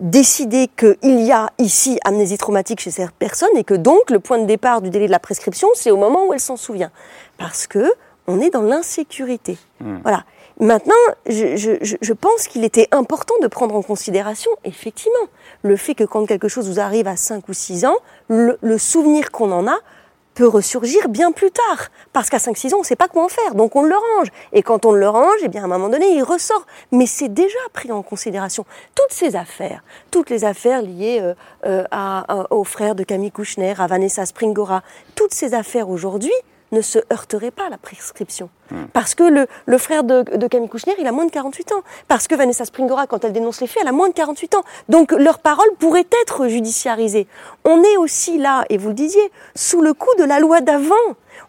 décider qu'il y a ici amnésie traumatique chez cette personne et que donc le point de départ du délai de la prescription, c'est au moment où elle s'en souvient. Parce que on est dans l'insécurité. Hmm. Voilà. Maintenant, je, pense qu'il était important de prendre en considération, effectivement, le fait que quand quelque chose vous arrive à 5 ou 6 ans, le, souvenir qu'on en a peut ressurgir bien plus tard. Parce qu'à 5-6 ans, on ne sait pas quoi en faire, donc on le range. Et quand on le range, eh bien, à un moment donné, il ressort. Mais c'est déjà pris en considération. Toutes ces affaires, toutes les affaires liées euh, euh, à, aux frères de Camille Kouchner, à Vanessa Springora, toutes ces affaires aujourd'hui, ne se heurterait pas à la prescription. Hmm. Parce que le, frère de, Camille Kouchner, il a moins de 48 ans. Parce que Vanessa Springora, quand elle dénonce les faits, elle a moins de 48 ans. Donc leur parole pourrait être judiciarisée. On est aussi là, et vous le disiez, sous le coup de la loi d'avant.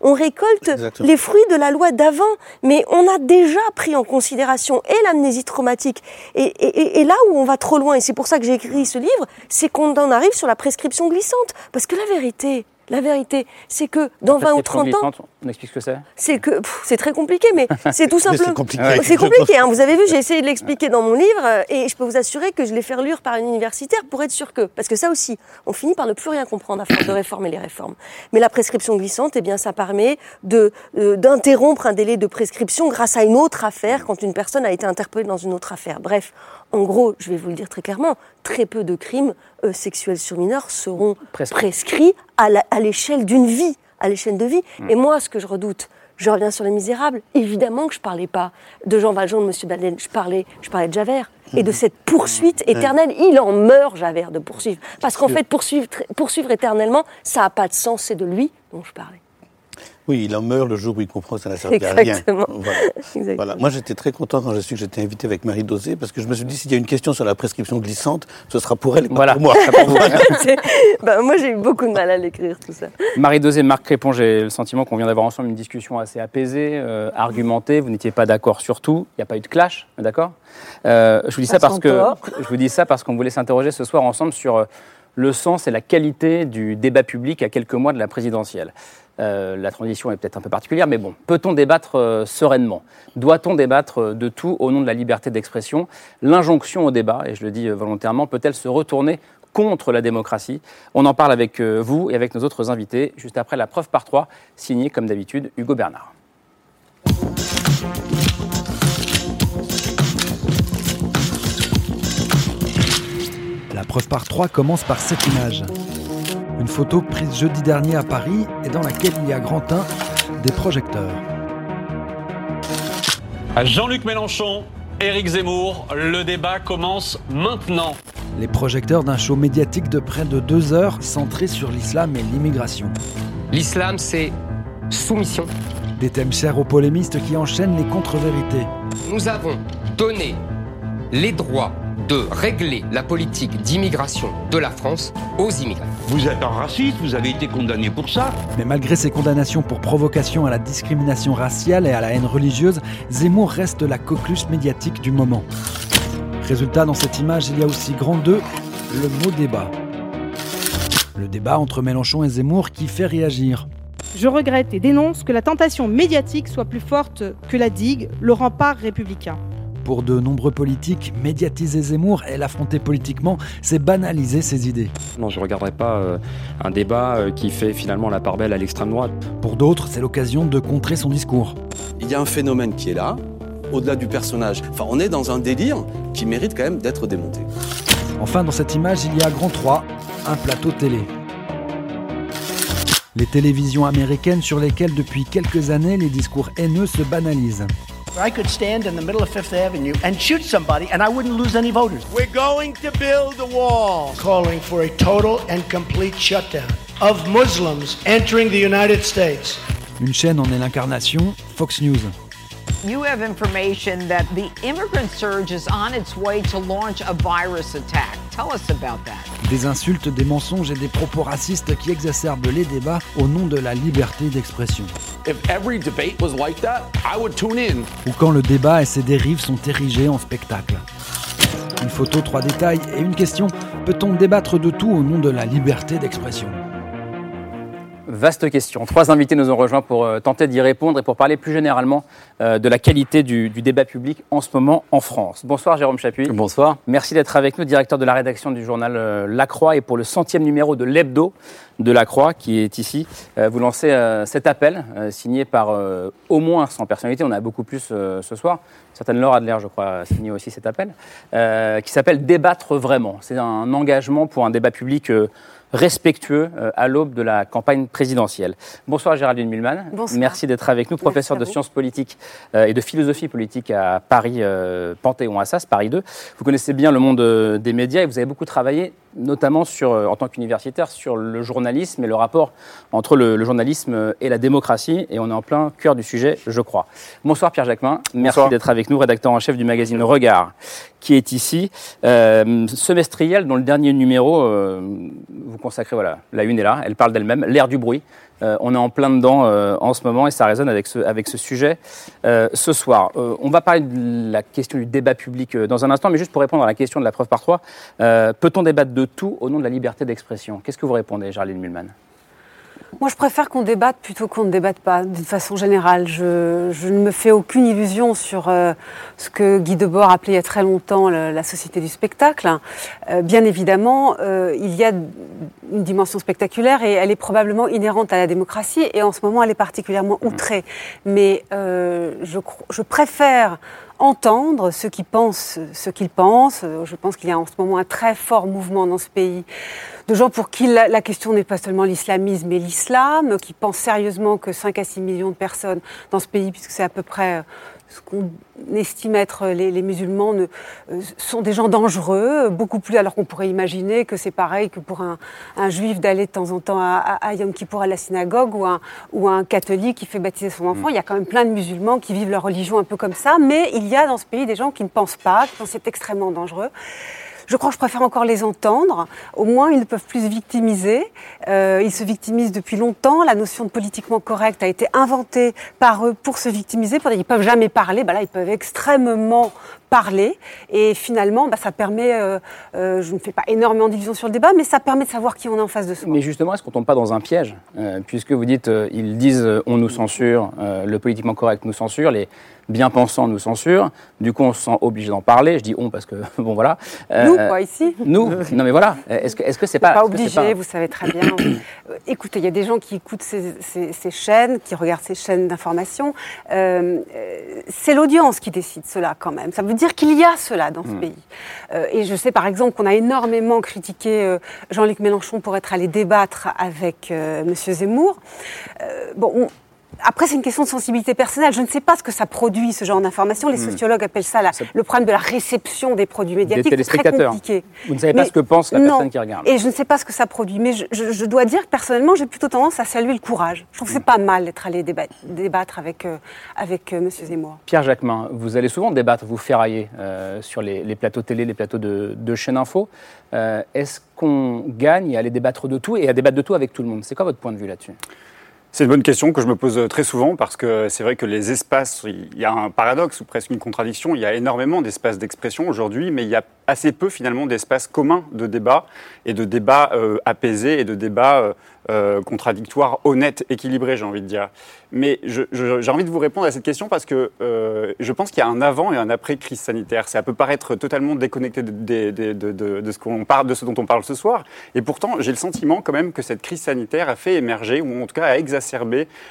On récolte les fruits de la loi d'avant, mais on a déjà pris en considération et l'amnésie traumatique. Et, et, là où on va trop loin, et c'est pour ça que j'ai écrit ce livre, c'est qu'on en arrive sur la prescription glissante. Parce que la vérité, la vérité, c'est que dans 20 ou 30 ans. On explique ce que c'est? C'est que c'est très compliqué, mais c'est tout simplement. c'est compliqué. C'est compliqué. Hein. Vous avez vu, j'ai essayé de l'expliquer dans mon livre, euh, et je peux vous assurer que je l'ai fait lire par un universitaire pour être sûr que. Parce que ça aussi, on finit par ne plus rien comprendre à force de réformer les réformes. Mais la prescription glissante, eh bien, ça permet de euh, d'interrompre un délai de prescription grâce à une autre affaire quand une personne a été interpellée dans une autre affaire. Bref, en gros, je vais vous le dire très clairement, très peu de crimes euh, sexuels sur mineurs seront prescrits à l'échelle d'une vie, à l'échelle de vie. Hmm. Et moi, ce que je redoute, je reviens sur Les Misérables, évidemment que je ne parlais pas de Jean Valjean, de M. Baden, je parlais, je parlais de Javert et de cette poursuite hmm. éternelle. Il en meurt, Javert, de poursuivre. Parce qu'en fait, poursuivre, poursuivre éternellement, ça n'a pas de sens, c'est de lui dont je parlais. Oui, il en meurt le jour où il comprend que ça n'a servi à rien. Voilà. voilà. Moi, j'étais très content quand j'ai su que j'étais invité avec Marie Dosé, parce que je me suis dit, s'il y a une question sur la prescription glissante, ce sera pour elle et pas pour moi. bah, moi, j'ai eu beaucoup de mal à l'écrire, tout ça. Marie Dosé, Marc Crépon, j'ai le sentiment qu'on vient d'avoir ensemble une discussion assez apaisée, euh, argumentée. Vous n'étiez pas d'accord sur tout. Il n'y a pas eu de clash, d'accord? Euh, Je vous dis ça, parce que je vous dis ça parce qu'on voulait s'interroger ce soir ensemble sur euh, le sens et la qualité du débat public à quelques mois de la présidentielle. Euh, la transition est peut-être un peu particulière, mais bon, peut-on débattre euh, sereinement? Doit-on débattre euh, de tout au nom de la liberté d'expression? L'injonction au débat, et je le dis volontairement, peut-elle se retourner contre la démocratie? On en parle avec vous et avec nos autres invités, juste après la preuve par trois, signée comme d'habitude Hugo Bernard. La preuve par trois commence par cette image. Une photo prise jeudi dernier à Paris et dans laquelle il y a grand teint des projecteurs. Jean-Luc Mélenchon, Éric Zemmour, le débat commence maintenant. Les projecteurs d'un show médiatique de près de deux heures centré sur l'islam et l'immigration. L'islam, c'est soumission. Des thèmes chers aux polémistes qui enchaînent les contre-vérités. Nous avons donné les droits de régler la politique d'immigration de la France aux immigrés. Vous êtes un raciste, vous avez été condamné pour ça. Mais malgré ses condamnations pour provocation à la discrimination raciale et à la haine religieuse, Zemmour reste la coqueluche médiatique du moment. Résultat, dans cette image, il y a aussi grand 2, le mot débat. Le débat entre Mélenchon et Zemmour qui fait réagir. Je regrette et dénonce que la tentation médiatique soit plus forte que la digue, le rempart républicain. Pour de nombreux politiques, médiatiser Zemmour et l'affronter politiquement, c'est banaliser ses idées. Non, je ne regarderai pas euh, un débat euh, qui fait finalement la part belle à l'extrême droite. Pour d'autres, c'est l'occasion de contrer son discours. Il y a un phénomène qui est là, au-delà du personnage. Enfin, on est dans un délire qui mérite quand même d'être démonté. Enfin, dans cette image, il y a grand 3, un plateau télé. Les télévisions américaines sur lesquelles depuis quelques années les discours haineux se banalisent. I could stand in the middle of Fifth Avenue and shoot somebody and I wouldn't lose any voters. We're going to build a wall. Calling for a total and complete shutdown of Muslims entering the United States. Une chaîne en est l'incarnation, Fox News. You have information that the immigrant surge is on its way to launch a virus attack. Tell us about that. Des insultes, des mensonges et des propos racistes qui exacerbent les débats au nom de la liberté d'expression. If every debate was like that, I would tune in. Ou quand le débat et ses dérives sont érigés en spectacle. Une photo, trois détails et une question. Peut-on débattre de tout au nom de la liberté d'expression? Vaste question. Trois invités nous ont rejoints pour euh, tenter d'y répondre et pour parler plus généralement euh, de la qualité du, débat public en ce moment en France. Bonsoir Jérôme Chapuis. Bonsoir. Merci d'être avec nous, directeur de la rédaction du journal euh, La Croix et pour le centième numéro de l'hebdo de La Croix qui est ici. vous lancez cet appel signé par au moins 100 personnalités, on a beaucoup plus ce soir. Certaines Laure Adler, je crois, a signé aussi cet appel, qui s'appelle Débattre vraiment. C'est un engagement pour un débat public respectueux euh, à l'aube de la campagne présidentielle. Bonsoir Géraldine Mulman. Bonsoir. Merci d'être avec nous, professeur de sciences politiques euh, et de philosophie politique à Paris euh, Panthéon-Assas, Paris 2. Vous connaissez bien le monde des médias et vous avez beaucoup travaillé notamment sur, euh, en tant qu'universitaire sur le journalisme et le rapport entre le, journalisme et la démocratie. Et on est en plein cœur du sujet, je crois. Bonsoir Pierre Jacquemin. Merci d'être avec nous, rédacteur en chef du magazine Regard, qui est ici. Euh, semestriel, dont le dernier numéro, euh, vous consacrez, voilà, la une est là, elle parle d'elle-même, l'ère du bruit. Euh, on est en plein dedans euh, en ce moment et ça résonne avec ce, sujet euh, ce soir. on va parler de la question du débat public dans un instant, mais juste pour répondre à la question de la preuve par trois, peut-on débattre de tout au nom de la liberté d'expression? Qu'est-ce que vous répondez, Jarline Mulman? Moi, je préfère qu'on débatte plutôt qu'on ne débatte pas, d'une façon générale. Je, ne me fais aucune illusion sur euh, ce que Guy Debord appelait il y a très longtemps la, société du spectacle. Euh, bien évidemment, euh, il y a une dimension spectaculaire et elle est probablement inhérente à la démocratie et en ce moment, elle est particulièrement outrée. Mais je, je préfère entendre ceux qui pensent ce qu'ils pensent. Je pense qu'il y a en ce moment un très fort mouvement dans ce pays de gens pour qui la, question n'est pas seulement l'islamisme mais l'islam, qui pensent sérieusement que 5 à 6 millions de personnes dans ce pays, puisque c'est à peu près euh, ce qu'on estime être les, musulmans ne, euh, sont des gens dangereux, beaucoup plus alors qu'on pourrait imaginer que c'est pareil que pour un, juif d'aller de temps en temps à, à, Yom Kippour à la synagogue ou un, ou un catholique qui fait baptiser son enfant. Mm. Il y a quand même plein de musulmans qui vivent leur religion un peu comme ça, mais il y a dans ce pays des gens qui ne pensent pas, qui pensent que c'est extrêmement dangereux. Je crois que je préfère encore les entendre. Au moins, ils ne peuvent plus se victimiser. Euh, ils se victimisent depuis longtemps. La notion de politiquement correct a été inventée par eux pour se victimiser. Ils ne peuvent jamais parler. Bah là, ils peuvent extrêmement parler. Et finalement, bah, ça permet, euh, euh, je ne fais pas énormément d'illusions sur le débat, mais ça permet de savoir qui on est en face de soi. Mais justement, est-ce qu'on tombe pas dans un piège Puisque vous dites, ils disent, on nous censure, le politiquement correct nous censure, les bien-pensants nous censurent. Du coup, on se sent obligé d'en parler. Je dis on parce que, bon, voilà. nous, quoi, ici? Nous Non, mais voilà. Est-ce que est-ce que c'est pas. Pas obligé, vous savez très bien. Euh, écoutez, il y a des gens qui écoutent ces, ces, chaînes, qui regardent ces chaînes d'information. Euh, euh, c'est l'audience qui décide cela, quand même. Ça veut dire qu'il y a cela dans ce hmm. pays. et je sais, par exemple, qu'on a énormément critiqué Jean-Luc Mélenchon pour être allé débattre avec M. Zemmour. bon, après, c'est une question de sensibilité personnelle. Je ne sais pas ce que ça produit, ce genre d'information. Les hmm. sociologues appellent ça, le problème de la réception des produits médiatiques. Des Très compliqué. Vous ne savez pas ce que pense la personne qui regarde. Et je ne sais pas ce que ça produit. Mais je, dois dire que personnellement, j'ai plutôt tendance à saluer le courage. Je trouve que c'est pas mal d'être allé débattre avec, euh, avec euh, M. Zemmour. Pierre Jacquemin, vous allez souvent débattre, vous ferrailler euh, sur les, plateaux télé, les plateaux de, de chaîne info. Est-ce qu'on gagne à aller débattre de tout et à débattre de tout avec tout le monde? C'est quoi votre point de vue là-dessus? C'est une bonne question que je me pose très souvent parce que c'est vrai que les espaces, il y a un paradoxe ou presque une contradiction. Il y a énormément d'espaces d'expression aujourd'hui, mais il y a assez peu finalement d'espaces communs de débat et de débats euh, apaisés et de débats euh, euh, contradictoires, honnêtes, équilibrés, j'ai envie de dire. Mais j'ai envie de vous répondre à cette question parce que je pense qu'il y a un avant et un après crise sanitaire. Ça peut paraître totalement déconnecté de, ce de ce dont on parle ce soir. Et pourtant, j'ai le sentiment quand même que cette crise sanitaire a fait émerger, ou en tout cas a exacerbé,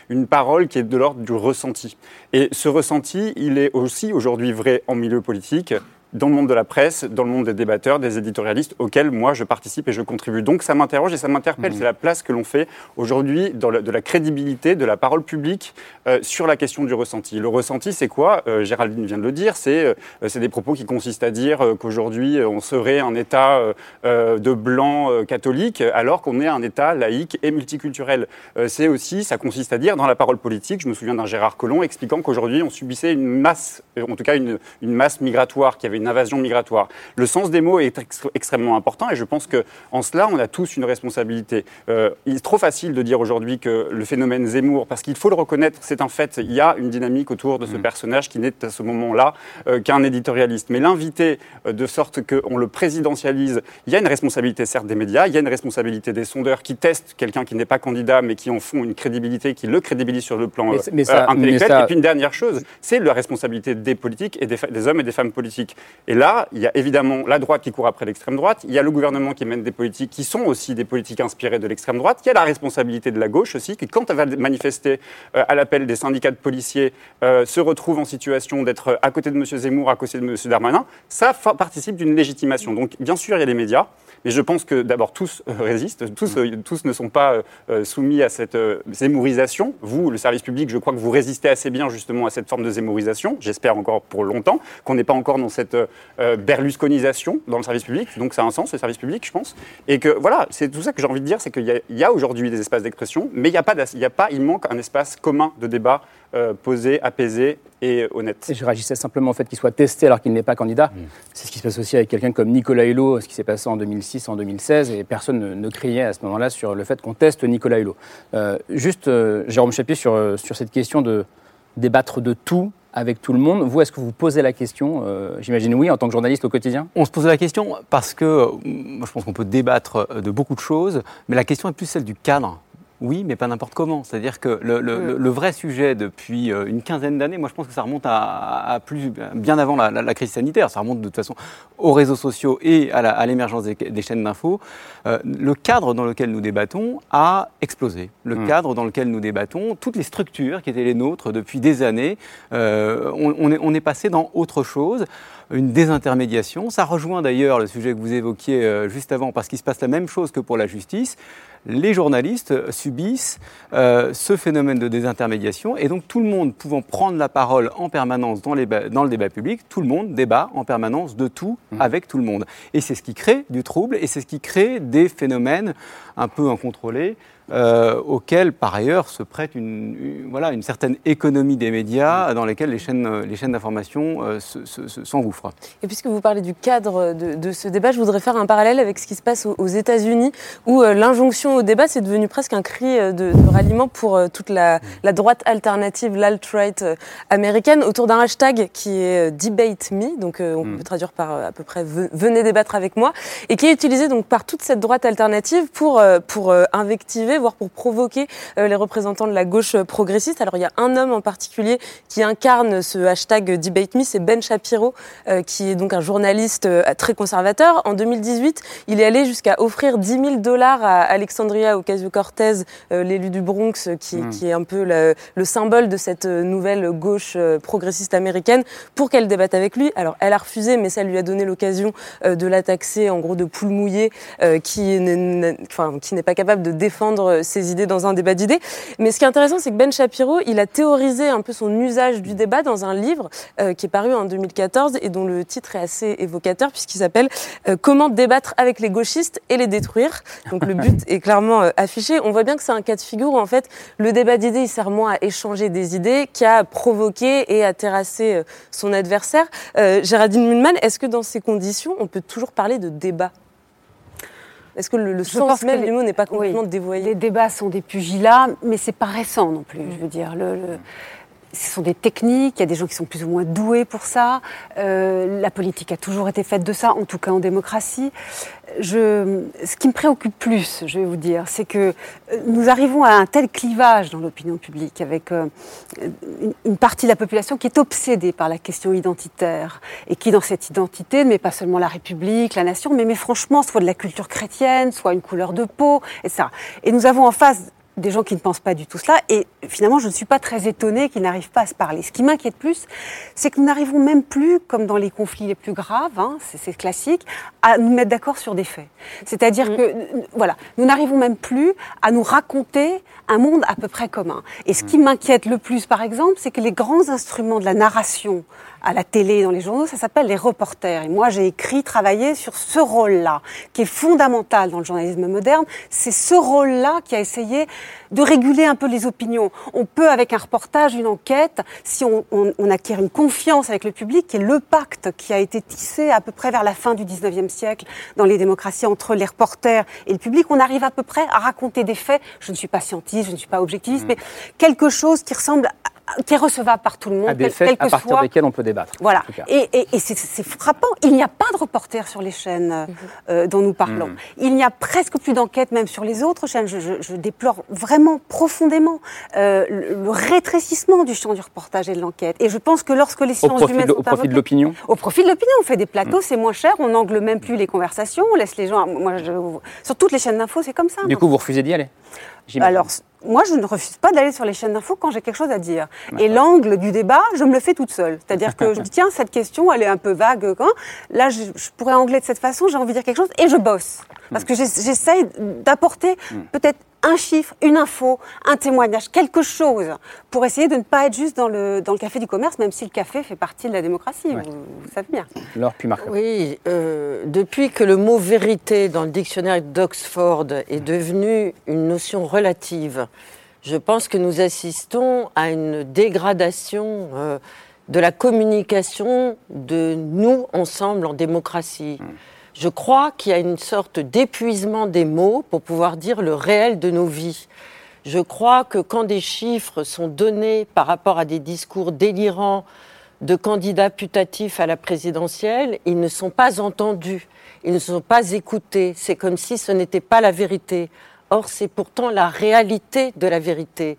une parole qui est de l'ordre du ressenti. Et ce ressenti, il est aussi aujourd'hui vrai en milieu politique, dans le monde de la presse, dans le monde des débatteurs, des éditorialistes auxquels moi je participe et je contribue. Donc ça m'interroge et ça m'interpelle. Mmh. C'est la place que l'on fait aujourd'hui de la crédibilité de la parole publique euh, sur la question du ressenti. Le ressenti, c'est quoi? Euh, Géraldine vient de le dire, c'est euh, des propos qui consistent à dire qu'aujourd'hui on serait un État de blanc catholique alors qu'on est un État laïque et multiculturel. c'est aussi, ça consiste à dire dans la parole politique, je me souviens d'un Gérard Collomb expliquant qu'aujourd'hui on subissait une masse, en tout cas une, une masse migratoire qui avait une une invasion migratoire. Le sens des mots est extrêmement important et je pense qu'en cela, on a tous une responsabilité. Euh, il est trop facile de dire aujourd'hui que le phénomène Zemmour, parce qu'il faut le reconnaître, c'est un fait, il y a une dynamique autour de ce mm. personnage qui n'est à ce moment-là euh, qu'un éditorialiste. Mais l'inviter euh, de sorte qu'on le présidentialise, il y a une responsabilité certes des médias, il y a une responsabilité des sondeurs qui testent quelqu'un qui n'est pas candidat mais qui en font une crédibilité, qui le crédibilisent sur le plan intellectuel. Et puis une dernière chose, c'est la responsabilité des politiques et des, des hommes et des femmes politiques. Et là, il y a évidemment la droite qui court après l'extrême droite, il y a le gouvernement qui mène des politiques qui sont aussi des politiques inspirées de l'extrême droite, il y a la responsabilité de la gauche aussi, qui quand elle va manifester euh, à l'appel des syndicats de policiers, euh, se retrouve en situation d'être à côté de M. Zemmour, à côté de M. Darmanin, ça participe d'une légitimation. Donc bien sûr, il y a les médias, mais je pense que d'abord tous euh, résistent, tous, euh, tous ne sont pas euh, soumis à cette zémorisation. Vous, le service public, je crois que vous résistez assez bien justement à cette forme de zémorisation. J'espère encore pour longtemps qu'on n'est pas encore dans cette berlusconisation dans le service public. Donc ça a un sens, le service public, je pense. Et que voilà, c'est tout ça que j'ai envie de dire, c'est qu'il y a, aujourd'hui des espaces d'expression, mais il n'y a pas, il y a pas, il manque un espace commun de débat posé, apaisé et honnête. Et je réagissais simplement au fait qu'il soit testé alors qu'il n'est pas candidat. Mm. C'est ce qui se passe aussi avec quelqu'un comme Nicolas Hulot, ce qui s'est passé en 2006, en 2016, et personne ne, criait à ce moment-là sur le fait qu'on teste Nicolas Hulot. Euh, juste, euh, Jérôme Chapier, sur, euh, sur cette question de débattre de tout avec tout le monde. Vous, est-ce que vous posez la question J'imagine oui, en tant que journaliste au quotidien? On se pose la question parce que moi, je pense qu'on peut débattre de beaucoup de choses, mais la question est plus celle du cadre. Oui, mais pas n'importe comment. C'est-à-dire que le, vrai sujet depuis euh, une quinzaine d'années, moi je pense que ça remonte à, plus, bien avant la, crise sanitaire. Ça remonte de toute façon aux réseaux sociaux et à l'émergence des, chaînes d'infos. Euh, le cadre dans lequel nous débattons a explosé. Le hmm. cadre dans lequel nous débattons, toutes les structures qui étaient les nôtres depuis des années, euh, on, est, on est passé dans autre chose une désintermédiation. Ça rejoint d'ailleurs le sujet que vous évoquiez juste avant, parce qu'il se passe la même chose que pour la justice les journalistes subissent euh, ce phénomène de désintermédiation et donc tout le monde pouvant prendre la parole en permanence dans, le débat public, tout le monde débat en permanence de tout mmh. avec tout le monde. Et c'est ce qui crée du trouble et c'est ce qui crée des phénomènes un peu incontrôlés euh, auquel, par ailleurs, se prête une, voilà, une certaine économie des médias dans lesquelles les chaînes, les chaînes d'information euh, s'engouffrent. Et puisque vous parlez du cadre de, ce débat, je voudrais faire un parallèle avec ce qui se passe aux, États-Unis, où euh, l'injonction au débat, c'est devenu presque un cri de, de ralliement pour toute la, la, droite alternative, l'alt-right américaine, autour d'un hashtag qui est Debate Me, donc on mm. peut traduire par à peu près Venez débattre avec moi, et qui est utilisé donc par toute cette droite alternative pour, pour invectiver voire pour provoquer euh, les représentants de la gauche progressiste. Alors il y a un homme en particulier qui incarne ce hashtag Debate Me, c'est Ben Shapiro, euh, qui est donc un journaliste euh, très conservateur. En 2018, il est allé jusqu'à offrir 10 000 dollars à Alexandria Ocasio-Cortez, l'élu du Bronx, qui, hmm. qui, est un peu le, le, symbole de cette nouvelle gauche progressiste américaine, pour qu'elle débatte avec lui. Alors elle a refusé, mais ça lui a donné l'occasion de la taxer en gros de poule mouillée, qui n'est pas capable de défendre euh, ses idées dans un débat d'idées. Mais ce qui est intéressant, c'est que Ben Shapiro, il a théorisé un peu son usage du débat dans un livre euh, qui est paru en 2014 et dont le titre est assez évocateur puisqu'il s'appelle euh, Comment débattre avec les gauchistes et les détruire. Donc le but est clairement affiché. On voit bien que c'est un cas de figure où en fait le débat d'idées il sert moins à échanger des idées qu'à provoquer et à terrasser son adversaire. Géraldine Mulman, est-ce que dans ces conditions on peut toujours parler de débat? Est-ce que le, sens même du mot n'est pas complètement dévoyé Les débats sont des pugilats, mais c'est pas récent non plus. Je veux dire, le, ce sont des techniques, il y a des gens qui sont plus ou moins doués pour ça. Euh, la politique a toujours été faite de ça, en tout cas en démocratie. Ce qui me préoccupe plus, je vais vous dire, c'est que euh, nous arrivons à un tel clivage dans l'opinion publique avec euh, une, partie de la population qui est obsédée par la question identitaire et qui, dans cette identité, met pas seulement la République, la nation, mais met franchement soit de la culture chrétienne, soit une couleur de peau, et ça. Et nous avons en face des gens qui ne pensent pas du tout cela. Et finalement, je ne suis pas très étonnée qu'ils n'arrivent pas à se parler. Ce qui m'inquiète plus, c'est que nous n'arrivons même plus, comme dans les conflits les plus graves, hein, c'est classique, à nous mettre d'accord sur des faits. C'est-à-dire mm. que, voilà, nous n'arrivons même plus à nous raconter un monde à peu près commun. Et ce qui mm. m'inquiète le plus, par exemple, c'est que les grands instruments de la narration à la télé, dans les journaux, ça s'appelle les reporters. Et moi, j'ai écrit, travaillé sur ce rôle-là, qui est fondamental dans le journalisme moderne. C'est ce rôle-là qui a essayé de réguler un peu les opinions. On peut, avec un reportage, une enquête, si on, on, acquiert une confiance avec le public, qui est le pacte qui a été tissé à peu près vers la fin du 19e siècle dans les démocraties entre les reporters et le public, on arrive à peu près à raconter des faits. Je ne suis pas scientiste, je ne suis pas objectiviste, mmh. mais quelque chose qui ressemble qui est recevable par tout le monde. À des faits à partir desquels on peut débattre. Voilà. Et, et, c'est frappant. Il n'y a pas de reporters sur les chaînes euh, mhm. euh, dont nous parlons. Mhm. Il n'y a presque plus d'enquêtes même sur les autres chaînes. Je, je, je déplore vraiment profondément euh, le, rétrécissement du champ du reportage et de l'enquête. Et je pense que lorsque les sciences humaines au profit de l'opinion, au profit de l'opinion, on fait des plateaux, mhm. c'est moins cher, on n'angle même plus les conversations, on laisse les gens. Moi, je, sur toutes les chaînes d'infos, c'est comme ça. Du coup, vous refusez d'y aller alors, moi, je ne refuse pas d'aller sur les chaînes d'infos quand j'ai quelque chose à dire. Et l'angle du débat, je me le fais toute seule. C'est-à-dire que je dis, tiens, cette question, elle est un peu vague. Quand Là, je, pourrais angler de cette façon, j'ai envie de dire quelque chose, et je bosse. Parce que j'essaye d'apporter hmm. peut-être un chiffre, une info, un témoignage, quelque chose, pour essayer de ne pas être juste dans le, dans le café du commerce, même si le café fait partie de la démocratie, vous, savez bien. Laure, puis Marc. Oui, euh, depuis que le mot vérité dans le dictionnaire d'Oxford est devenu une notion relative, je pense que nous assistons à une dégradation euh, de la communication de nous ensemble en démocratie. Mmh. Je crois qu'il y a une sorte d'épuisement des mots pour pouvoir dire le réel de nos vies. Je crois que quand des chiffres sont donnés par rapport à des discours délirants de candidats putatifs à la présidentielle, ils ne sont pas entendus, ils ne sont pas écoutés. C'est comme si ce n'était pas la vérité. Or, c'est pourtant la réalité de la vérité.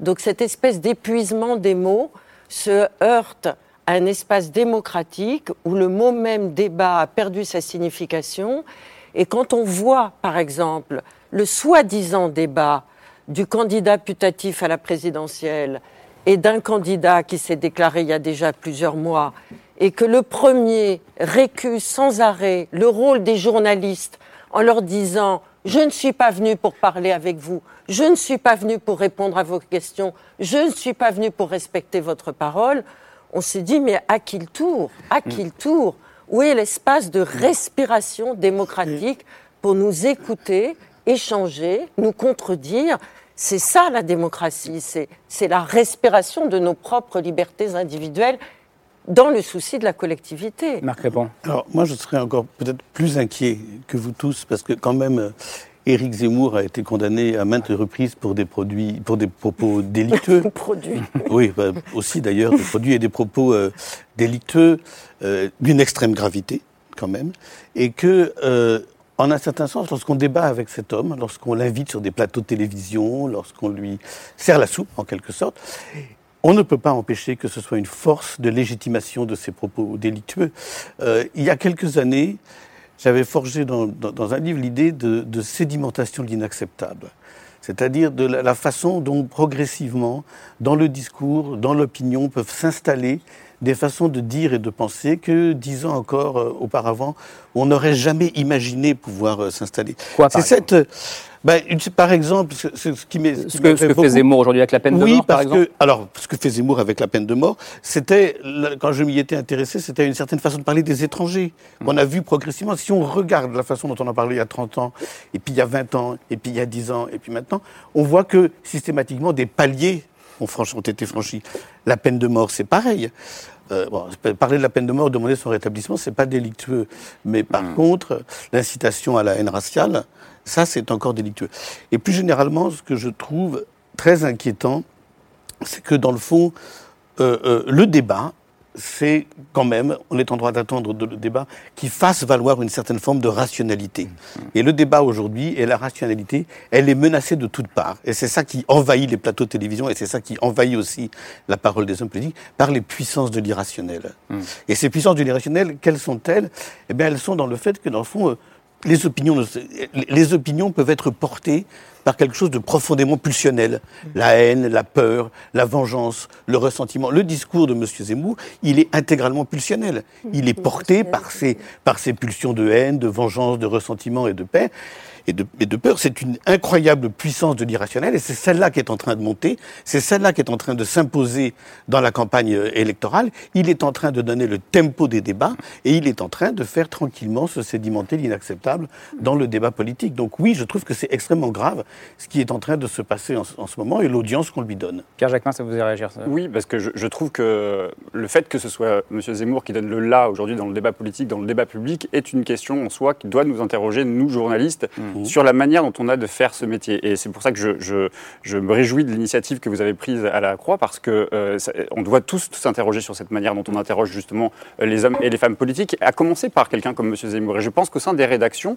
Donc cette espèce d'épuisement des mots se heurte un espace démocratique où le mot même débat a perdu sa signification. Et quand on voit, par exemple, le soi-disant débat du candidat putatif à la présidentielle et d'un candidat qui s'est déclaré il y a déjà plusieurs mois, et que le premier récuse sans arrêt le rôle des journalistes en leur disant je ne suis pas venu pour parler avec vous, je ne suis pas venu pour répondre à vos questions, je ne suis pas venu pour respecter votre parole, on s'est dit, mais à qui le tour? À qui le tour? Où est l'espace de respiration démocratique pour nous écouter, échanger, nous contredire? C'est ça la démocratie, c'est la respiration de nos propres libertés individuelles dans le souci de la collectivité. Marc Répond. Alors moi je serais encore peut-être plus inquiet que vous tous parce que quand même euh, Éric Zemmour a été condamné à maintes reprises pour des produits, pour des propos délictueux. produits. Oui, bah, aussi d'ailleurs des produits et des propos euh, délictueux euh, d'une extrême gravité quand même, et que euh, en un certain sens, lorsqu'on débat avec cet homme, lorsqu'on l'invite sur des plateaux de télévision, lorsqu'on lui sert la soupe en quelque sorte, on ne peut pas empêcher que ce soit une force de légitimation de ses propos délictueux. il y a quelques années, j'avais forgé dans, un livre l'idée de, sédimentation de l'inacceptable. C'est-à-dire de la, façon dont progressivement, dans le discours, dans l'opinion, peuvent s'installer des façons de dire et de penser que dix ans encore euh, auparavant, on n'aurait jamais imaginé pouvoir euh, s'installer. C'est cette ben, par exemple, ce, qui m'est. Ce, que, fait Zemmour aujourd'hui avec la peine de mort, par exemple que, Alors, ce que fait Zemmour avec la peine de mort, c'était, quand je m'y étais intéressé, c'était une certaine façon de parler des étrangers. On mm. a vu progressivement, si on regarde la façon dont on a parlé il y a 30 ans, et puis il y a 20 ans, et puis il y a 10 ans, et puis maintenant, on voit que systématiquement des paliers ont, ont été franchis. La peine de mort, c'est pareil. Euh, bon, parler de la peine de mort, demander son rétablissement, c'est pas délictueux. Mais par mm. contre, l'incitation à la haine raciale, ça, c'est encore délictueux. Et plus généralement, ce que je trouve très inquiétant, c'est que dans le fond, euh, euh, le débat, c'est quand même, on est en droit d'attendre de le débat, qui fasse valoir une certaine forme de rationalité. Et le débat aujourd'hui, et la rationalité, elle est menacée de toutes parts. Et c'est ça qui envahit les plateaux de télévision, et c'est ça qui envahit aussi la parole des hommes politiques, par les puissances de l'irrationnel. Mmh. Et ces puissances de l'irrationnel, quelles sont-elles? Eh bien, elles sont dans le fait que, dans le fond, euh, les opinions, les opinions peuvent être portées par quelque chose de profondément pulsionnel. La haine, la peur, la vengeance, le ressentiment. Le discours de M. Zemmour, il est intégralement pulsionnel. Il est porté par ces, par ces pulsions de haine, de vengeance, de ressentiment et de paix. Et de, et de peur. C'est une incroyable puissance de l'irrationnel et c'est celle-là qui est en train de monter. C'est celle-là qui est en train de s'imposer dans la campagne euh, électorale. Il est en train de donner le tempo des débats et il est en train de faire tranquillement se sédimenter l'inacceptable dans le débat politique. Donc oui, je trouve que c'est extrêmement grave ce qui est en train de se passer en, ce moment et l'audience qu'on lui donne. Pierre Jacquemin, ça vous fait réagir ça? Oui, parce que je, je, trouve que le fait que ce soit M. Zemmour qui donne le là aujourd'hui dans le débat politique, dans le débat public, est une question en soi qui doit nous interroger, nous journalistes, mmh. sur la manière dont on a de faire ce métier. Et c'est pour ça que je, je, je me réjouis de l'initiative que vous avez prise à la Croix, parce que euh, doit tous s'interroger sur cette manière dont on interroge justement les hommes et les femmes politiques, à commencer par quelqu'un comme M. Zemmour. Et je pense qu'au sein des rédactions,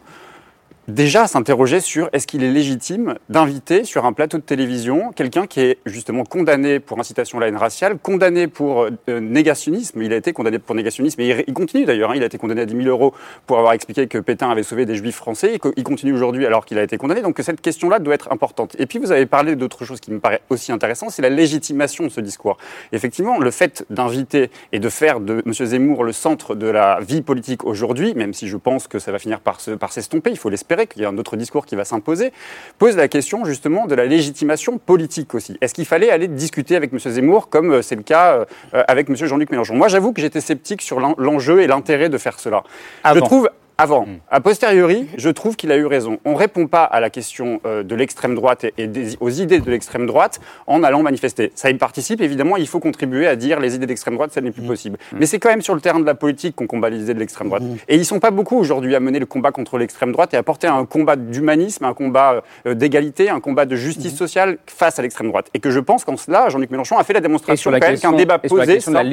déjà s'interroger sur est-ce qu'il est légitime d'inviter sur un plateau de télévision quelqu'un qui est justement condamné pour incitation à la haine raciale, condamné pour euh, négationnisme. Il a été condamné pour négationnisme et il, continue d'ailleurs. Hein, il a été condamné à 10 000 euros pour avoir expliqué que Pétain avait sauvé des juifs français. Il continue aujourd'hui alors qu'il a été condamné. Donc cette question-là doit être importante. Et puis vous avez parlé d'autre chose qui me paraît aussi intéressant, c'est la légitimation de ce discours. Effectivement, le fait d'inviter et de faire de M. Zemmour le centre de la vie politique aujourd'hui, même si je pense que ça va finir par s'estomper, il faut l'espérer qu'il y a un autre discours qui va s'imposer, pose la question justement de la légitimation politique aussi. Est-ce qu'il fallait aller discuter avec M. Zemmour comme euh, c'est le cas euh, avec M. Jean-Luc Mélenchon? Moi, j'avoue que j'étais sceptique sur l'enjeu et l'intérêt de faire cela. Je trouve avant. Hmm. A posteriori, je trouve qu'il a eu raison. On ne répond pas à la question euh, de l'extrême droite et, aux idées de l'extrême droite en allant manifester. Ça y participe, évidemment, il faut contribuer à dire les idées d'extrême droite, ça n'est plus hmm. possible. Hmm. Mais c'est quand même sur le terrain de la politique qu'on combat les idées de l'extrême droite. Et ils ne sont pas beaucoup aujourd'hui à mener le combat contre l'extrême droite et à porter un combat d'humanisme, un combat euh, d'égalité, un combat de justice sociale face à l'extrême droite. Et que je pense qu'en cela, Jean-Luc Mélenchon a fait la démonstration qu'un débat posé. sur la la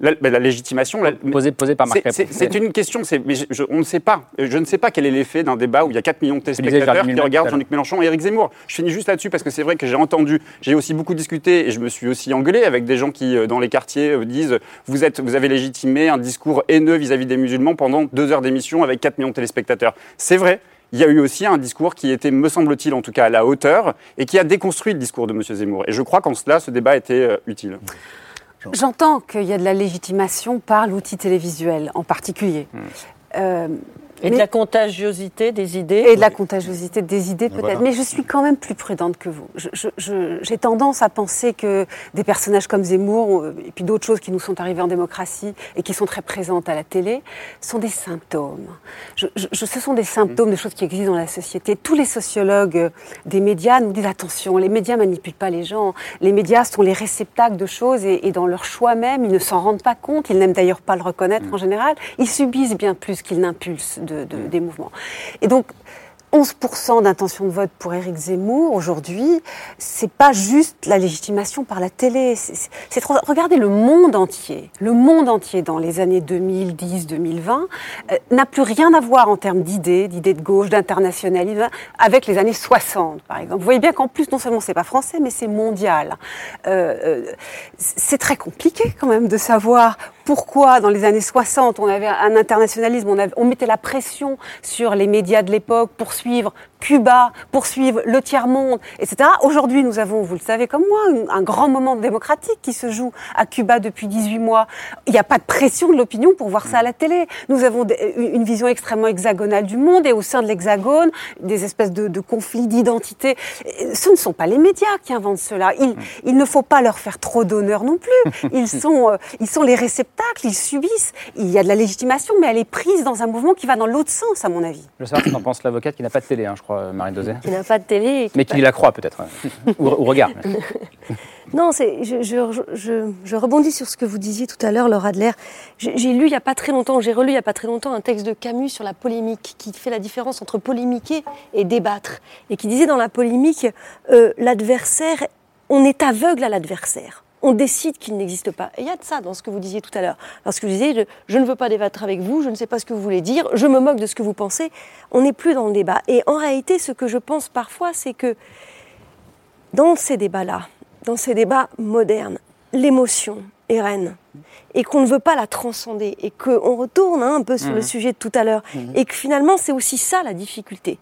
la, légitimation. posée, par Marc C'est une question, mais on ne sait pas. Je ne sais pas quel est l'effet d'un débat où il y a 4 millions de téléspectateurs qui regardent Jean-Luc Mélenchon et Éric Zemmour. Je finis juste là-dessus parce que c'est vrai que j'ai entendu, j'ai aussi beaucoup discuté et je me suis aussi engueulé avec des gens qui, euh, dans les quartiers, euh, disent vous, êtes, vous avez légitimé un discours haineux vis-à-vis des musulmans pendant deux heures d'émission avec 4 millions de téléspectateurs. C'est vrai il y a eu aussi un discours qui était, me semble-t-il, en tout cas à la hauteur, et qui a déconstruit le discours de M. Zemmour. Et je crois qu'en cela, ce débat était euh, utile. J'entends qu'il y a de la légitimation par l'outil télévisuel en particulier. Hmm. Euh, et de la contagiosité des idées Et de la contagiosité des idées peut-être. Mais je suis quand même plus prudente que vous. J'ai tendance à penser que des personnages comme Zemmour, et puis d'autres choses qui nous sont arrivées en démocratie et qui sont très présentes à la télé, sont des symptômes. Je, ce sont des symptômes de choses qui existent dans la société. Tous les sociologues des médias nous disent attention, les médias manipulent pas les gens. Les médias sont les réceptacles de choses et, dans leur choix même, ils ne s'en rendent pas compte. Ils n'aiment d'ailleurs pas le reconnaître en général. Ils subissent bien plus qu'ils n'impulsent de des mouvements. Et donc, 11% d'intention de vote pour Éric Zemmour aujourd'hui, c'est pas juste la légitimation par la télé. C'est trop. Regardez le monde entier. Le monde entier dans les années 2010-2020 euh, n'a plus rien à voir en termes d'idées, d'idées de gauche, d'internationalisme, avec les années 60, par exemple. Vous voyez bien qu'en plus, non seulement c'est pas français, mais c'est mondial. Euh, euh, c'est très compliqué quand même de savoir pourquoi dans les années 60 on avait un internationalisme, on, on mettait la pression sur les médias de l'époque pour suivre Cuba, poursuivre le tiers-monde, etc. Aujourd'hui, nous avons, vous le savez comme moi, un, grand moment démocratique qui se joue à Cuba depuis 18 mois. Il n'y a pas de pression de l'opinion pour voir ça à la télé. Nous avons une vision extrêmement hexagonale du monde et au sein de l'hexagone, des espèces de, conflits d'identité. Ce ne sont pas les médias qui inventent cela. Il, il ne faut pas leur faire trop d'honneur non plus. Ils sont, euh, ils sont les ils subissent. Il y a de la légitimation, mais elle est prise dans un mouvement qui va dans l'autre sens, à mon avis. Je sais pas ce qu'en pense l'avocate qui n'a pas de télé, hein, je crois. Marie Dosé Qui n'a pas de télé. Mais qui la croit peut-être, ou, regarde. non, c'est, je, je, je, rebondis sur ce que vous disiez tout à l'heure, Laura Adler. J'ai lu il n'y a pas très longtemps, j'ai relu il n'y a pas très longtemps un texte de Camus sur la polémique, qui fait la différence entre polémiquer et débattre. Et qui disait dans la polémique, euh, l'adversaire, on est aveugle à l'adversaire on décide qu'il n'existe pas. Et il y a de ça dans ce que vous disiez tout à l'heure. Parce que vous disiez, je, ne veux pas débattre avec vous, je ne sais pas ce que vous voulez dire, je me moque de ce que vous pensez. On n'est plus dans le débat. Et en réalité, ce que je pense parfois, c'est que dans ces débats-là, dans ces débats modernes, l'émotion est reine et qu'on ne veut pas la transcender et qu'on retourne hein, un peu sur le mmh. sujet de tout à l'heure mmh. et que finalement c'est aussi ça la difficulté.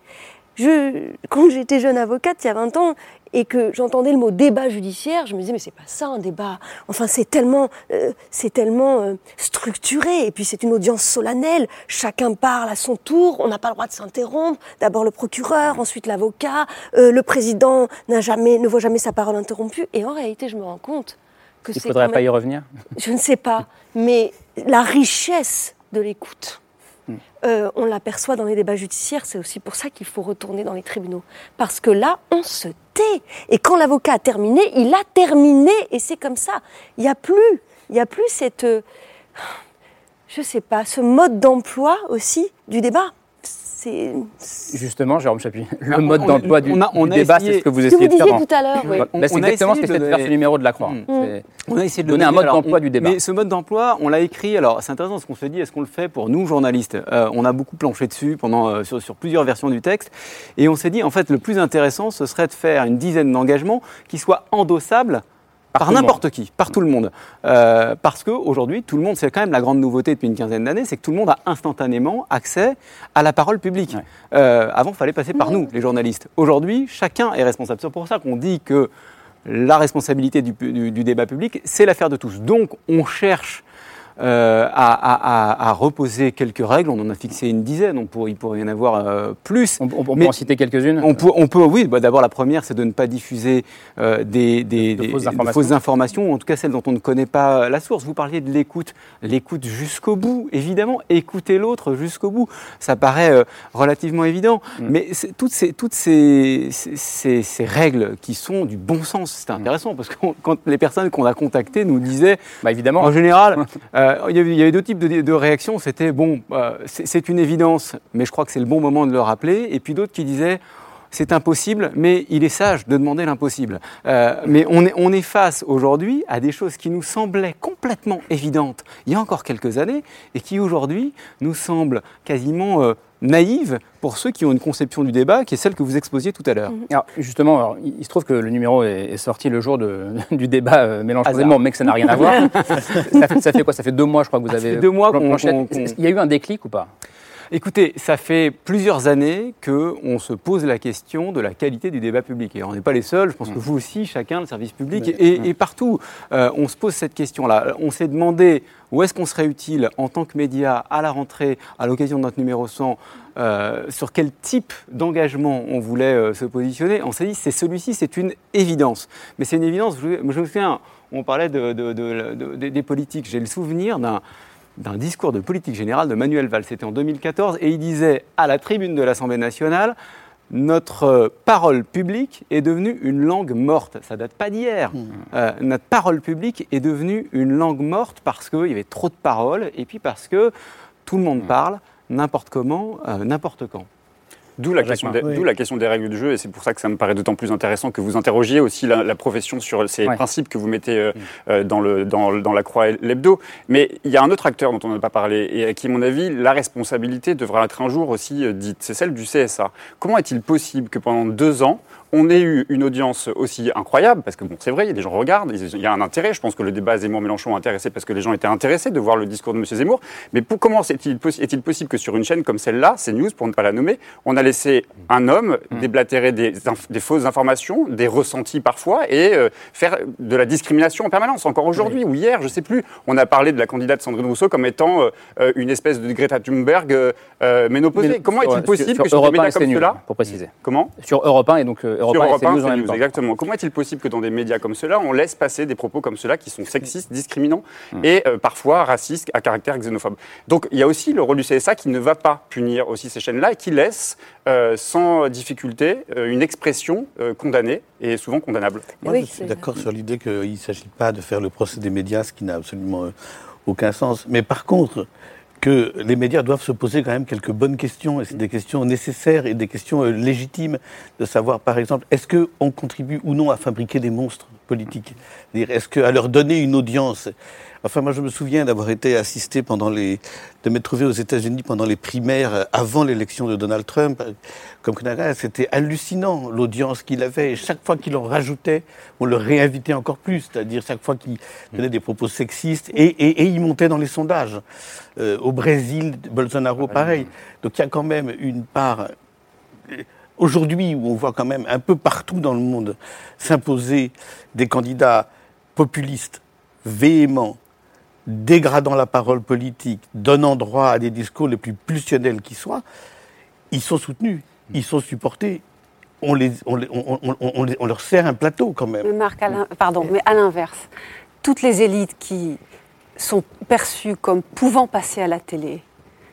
Je, quand j'étais jeune avocate, il y a 20 ans, et que j'entendais le mot débat judiciaire, je me disais mais c'est pas ça un débat. Enfin c'est tellement, euh, c'est tellement euh, structuré et puis c'est une audience solennelle. Chacun parle à son tour. On n'a pas le droit de s'interrompre. D'abord le procureur, ensuite l'avocat. Euh, le président n'a jamais, ne voit jamais sa parole interrompue. Et en réalité, je me rends compte que Il faudrait pas y revenir? Je ne sais pas, mais la richesse de l'écoute. Euh, on l'aperçoit dans les débats judiciaires, c'est aussi pour ça qu'il faut retourner dans les tribunaux. Parce que là, on se tait. Et quand l'avocat a terminé, il a terminé, et c'est comme ça. Il n'y a plus, il y a plus cette, euh, je sais pas, ce mode d'emploi aussi du débat. C'est Justement, Jérôme Chapuis, le mode d'emploi du, du débat, c'est ce que vous essayez de faire. disiez tout à l'heure, oui. Bah, c'est exactement ce que c'est de faire ce numéro de la Croix. Mm. C'est On a essayé de donner un mode d'emploi on- du débat. Mais ce mode d'emploi, on l'a écrit. Alors, c'est intéressant ce qu'on se dit. Est-ce qu'on le fait pour nous, journalistes? Euh, On a beaucoup planché dessus pendant, euh, sur, sur plusieurs versions du texte. Et on s'est dit, en fait, le plus intéressant, ce serait de faire une dizaine d'engagements qui soient endossables par, n'importe qui, par tout le monde. Euh, parce qu'aujourd'hui, tout le monde, c'est quand même la grande nouveauté depuis une quinzaine d'années, c'est que tout le monde a instantanément accès à la parole publique. Euh, avant, il fallait passer par nous, les journalistes. Aujourd'hui, chacun est responsable. C'est pour ça qu'on dit que la responsabilité du, du- du débat public, c'est l'affaire de tous. Donc, on cherche euh, à, à- à- à reposer quelques règles. On en a fixé une dizaine. On il pourrait y en avoir euh, plus. On, on peut en citer quelques-unes On peut, on peut oui. Bah, D'abord, la première, c'est de ne pas diffuser euh, des, fausses des informations. fausses informations, ou en tout cas celles dont on ne connaît pas la source. Vous parliez de l'écoute. L'écoute jusqu'au bout, évidemment. Écouter l'autre jusqu'au bout. Ça paraît relativement évident. Mm. Mais toutes, ces, toutes ces, ces- ces- ces règles qui sont du bon sens, c'est intéressant parce que quand les personnes qu'on a contactées nous disaient, Bah, évidemment. en général, euh, il y avait- deux types de, réactions. C'était bon, euh, c'est une évidence, mais je crois que c'est le bon moment de le rappeler. Et puis d'autres qui disaient c'est impossible, mais il est sage de demander l'impossible. Euh, mais on est, on est face aujourd'hui à des choses qui nous semblaient complètement évidentes il y a encore quelques années et qui aujourd'hui nous semblent quasiment euh, naïves pour ceux qui ont une conception du débat qui est celle que vous exposiez tout à l'heure. Alors, justement, alors, il se trouve que le numéro est, est sorti le jour de- du débat euh, Mélenchon mais que ça n'a rien à voir. ça, fait, ça fait quoi? Ça fait deux mois, je crois, que vous ça avez. fait deux mois qu'on- Il y a eu un déclic ou pas? Écoutez, ça fait plusieurs années qu'on se pose la question de la qualité du débat public. Et on n'est pas les seuls, je pense que vous aussi, chacun, le service public, et, et partout, euh, on se pose cette question-là. On s'est demandé où est-ce qu'on serait utile en tant que média à la rentrée, à l'occasion de notre numéro 100, euh, sur quel type d'engagement on voulait euh, se positionner. On s'est dit, c'est celui-ci, c'est une évidence. Mais c'est une évidence, je, je me souviens, on parlait de, de- de- de- de- des politiques, j'ai le souvenir d'un d'un discours de politique générale de Manuel Valls. C'était en 2014 et il disait à la tribune de l'Assemblée nationale notre euh, parole publique est devenue une langue morte. Ça date pas d'hier. Euh, notre parole publique est devenue une langue morte parce qu'il y avait trop de paroles et puis parce que tout le monde parle, n'importe comment, euh, n'importe quand. D'où la, question des, Oui. d'où la question des règles du jeu, et c'est pour ça que ça me paraît d'autant plus intéressant que vous interrogiez aussi la, la profession sur ces Ouais. principes que vous mettez euh, euh, dans, le, dans, dans la croix et l'hebdo. Mais il y a un autre acteur dont on n'a pas parlé, et à qui, à mon avis, la responsabilité devra être un jour aussi euh, dite, c'est celle du CSA. Comment est-il possible que pendant deux ans, on ait eu une audience aussi incroyable, parce que bon, c'est vrai, il y a des gens regardent, il y a un intérêt. Je pense que le débat Zemmour-Mélenchon a intéressé parce que les gens étaient intéressés de voir le discours de M. Zemmour. Mais pour, comment est-il possi- est-il possible que sur une chaîne comme celle-là, CNews, pour ne pas la nommer, on a laissé un homme déblatérer des, fausses informations, des ressentis parfois, et euh, faire de la discrimination en permanence. Encore aujourd'hui ou hier, je ne sais plus, on a parlé de la candidate Sandrine Rousseau comme étant euh, euh, une espèce de Greta Thunberg euh, ménopausée. Mais- comment est-il possible sur que sur des Europe 1 médias comme ceux-là, pour préciser. Comment Sur Europe 1 et donc Europe sur 1 et Europe 1, CNews en même CNews, temps. exactement. Comment est-il possible que dans des médias comme ceux-là, on laisse passer des propos comme ceux-là qui sont sexistes, discriminants Hmm. et euh, parfois racistes à caractère xénophobe Donc il y a aussi le rôle du CSA qui ne va pas punir aussi ces chaînes-là et qui laisse euh, sans difficulté euh, une expression euh, condamnée et souvent condamnable. Moi, je suis d'accord sur l'idée qu'il ne s'agit pas de faire le procès des médias, ce qui n'a absolument aucun sens. Mais par contre, que les médias doivent se poser quand même quelques bonnes questions, et c'est des questions nécessaires et des questions euh, légitimes, de savoir, par exemple, est-ce qu'on contribue ou non à fabriquer des monstres politiques? Est-ce qu'à leur donner une audience Enfin, moi, je me souviens d'avoir été assisté pendant les, de m'être trouvé aux États-Unis pendant les primaires euh, avant l'élection de Donald Trump. euh, Comme candidat, c'était hallucinant l'audience qu'il avait. Et chaque fois qu'il en rajoutait, on le réinvitait encore plus. C'est-à-dire chaque fois qu'il tenait des propos sexistes et, et, et il montait dans les sondages. Euh, au Brésil, Bolsonaro, pareil. Donc il y a quand même une part aujourd'hui où on voit quand même un peu partout dans le monde s'imposer des candidats populistes, véhéments, dégradant la parole politique, donnant droit à des discours les plus pulsionnels qui soient, ils sont soutenus, ils sont supportés. On, les, on, les- on- on- on- on leur sert un plateau quand même. Mais Marc, à pardon, mais à l'inverse, toutes les élites qui sont perçues comme pouvant passer à la télé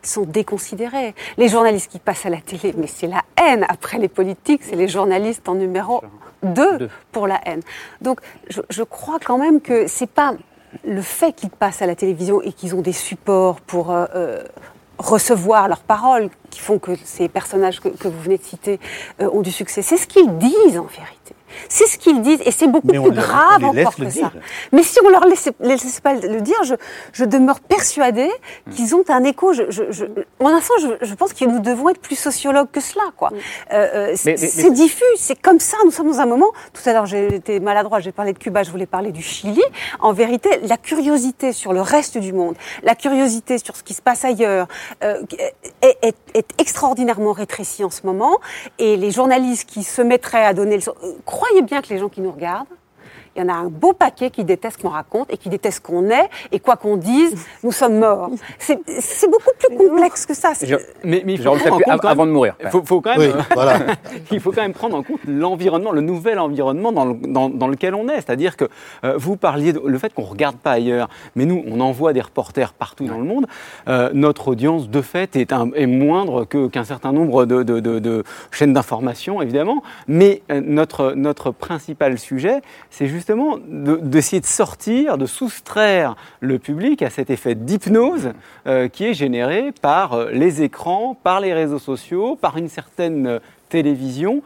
sont déconsidérées. Les journalistes qui passent à la télé, mais c'est la haine. Après les politiques, c'est les journalistes en numéro 2 pour la haine. Donc je, je crois quand même que c'est pas le fait qu'ils passent à la télévision et qu'ils ont des supports pour euh, euh, recevoir leurs paroles qui font que ces personnages que, vous venez de citer euh, ont du succès. C'est ce qu'ils disent en vérité. C'est ce qu'ils disent et c'est beaucoup plus grave les laisse encore que dire. ça. Mais si on leur laissait pas le dire, je, je demeure persuadée qu'ils ont un écho. Je, je, je, en un sens, je, je pense que nous devons être plus sociologues que cela. Quoi. Euh, euh, c'est diffus, c'est comme ça. Nous sommes dans un moment. Tout à l'heure, j'ai été maladroit. J'ai parlé de Cuba, je voulais parler du Chili. En vérité, la curiosité sur le reste du monde, la curiosité sur ce qui se passe ailleurs, euh, est, est- est extraordinairement rétrécie en ce moment. Et les journalistes qui se mettraient à donner le. Croyez bien que les gens qui nous regardent, il y en a un beau paquet qui déteste ce qu'on raconte et qui déteste ce qu'on est. Et quoi qu'on dise, nous sommes morts. C'est beaucoup plus complexe que ça. Je- Mais, mais il faut prendre en compte quand avant même- de mourir. Il faut, faut quand même, Oui, voilà. il faut quand même prendre en compte l'environnement, le nouvel environnement dans, le- dans- dans lequel on est. C'est-à-dire que euh, vous parliez de le fait qu'on ne regarde pas ailleurs, mais nous, on envoie des reporters partout dans le monde. Euh, notre audience, de fait, est, un- est moindre qu'un certain nombre de, de- de- de chaînes d'information, évidemment. Mais euh, notre, notre principal sujet, c'est justement de- d'essayer de sortir, de soustraire le public à cet effet d'hypnose euh, qui est généré par euh, les écrans, par les réseaux sociaux, par une certaine euh, télévision,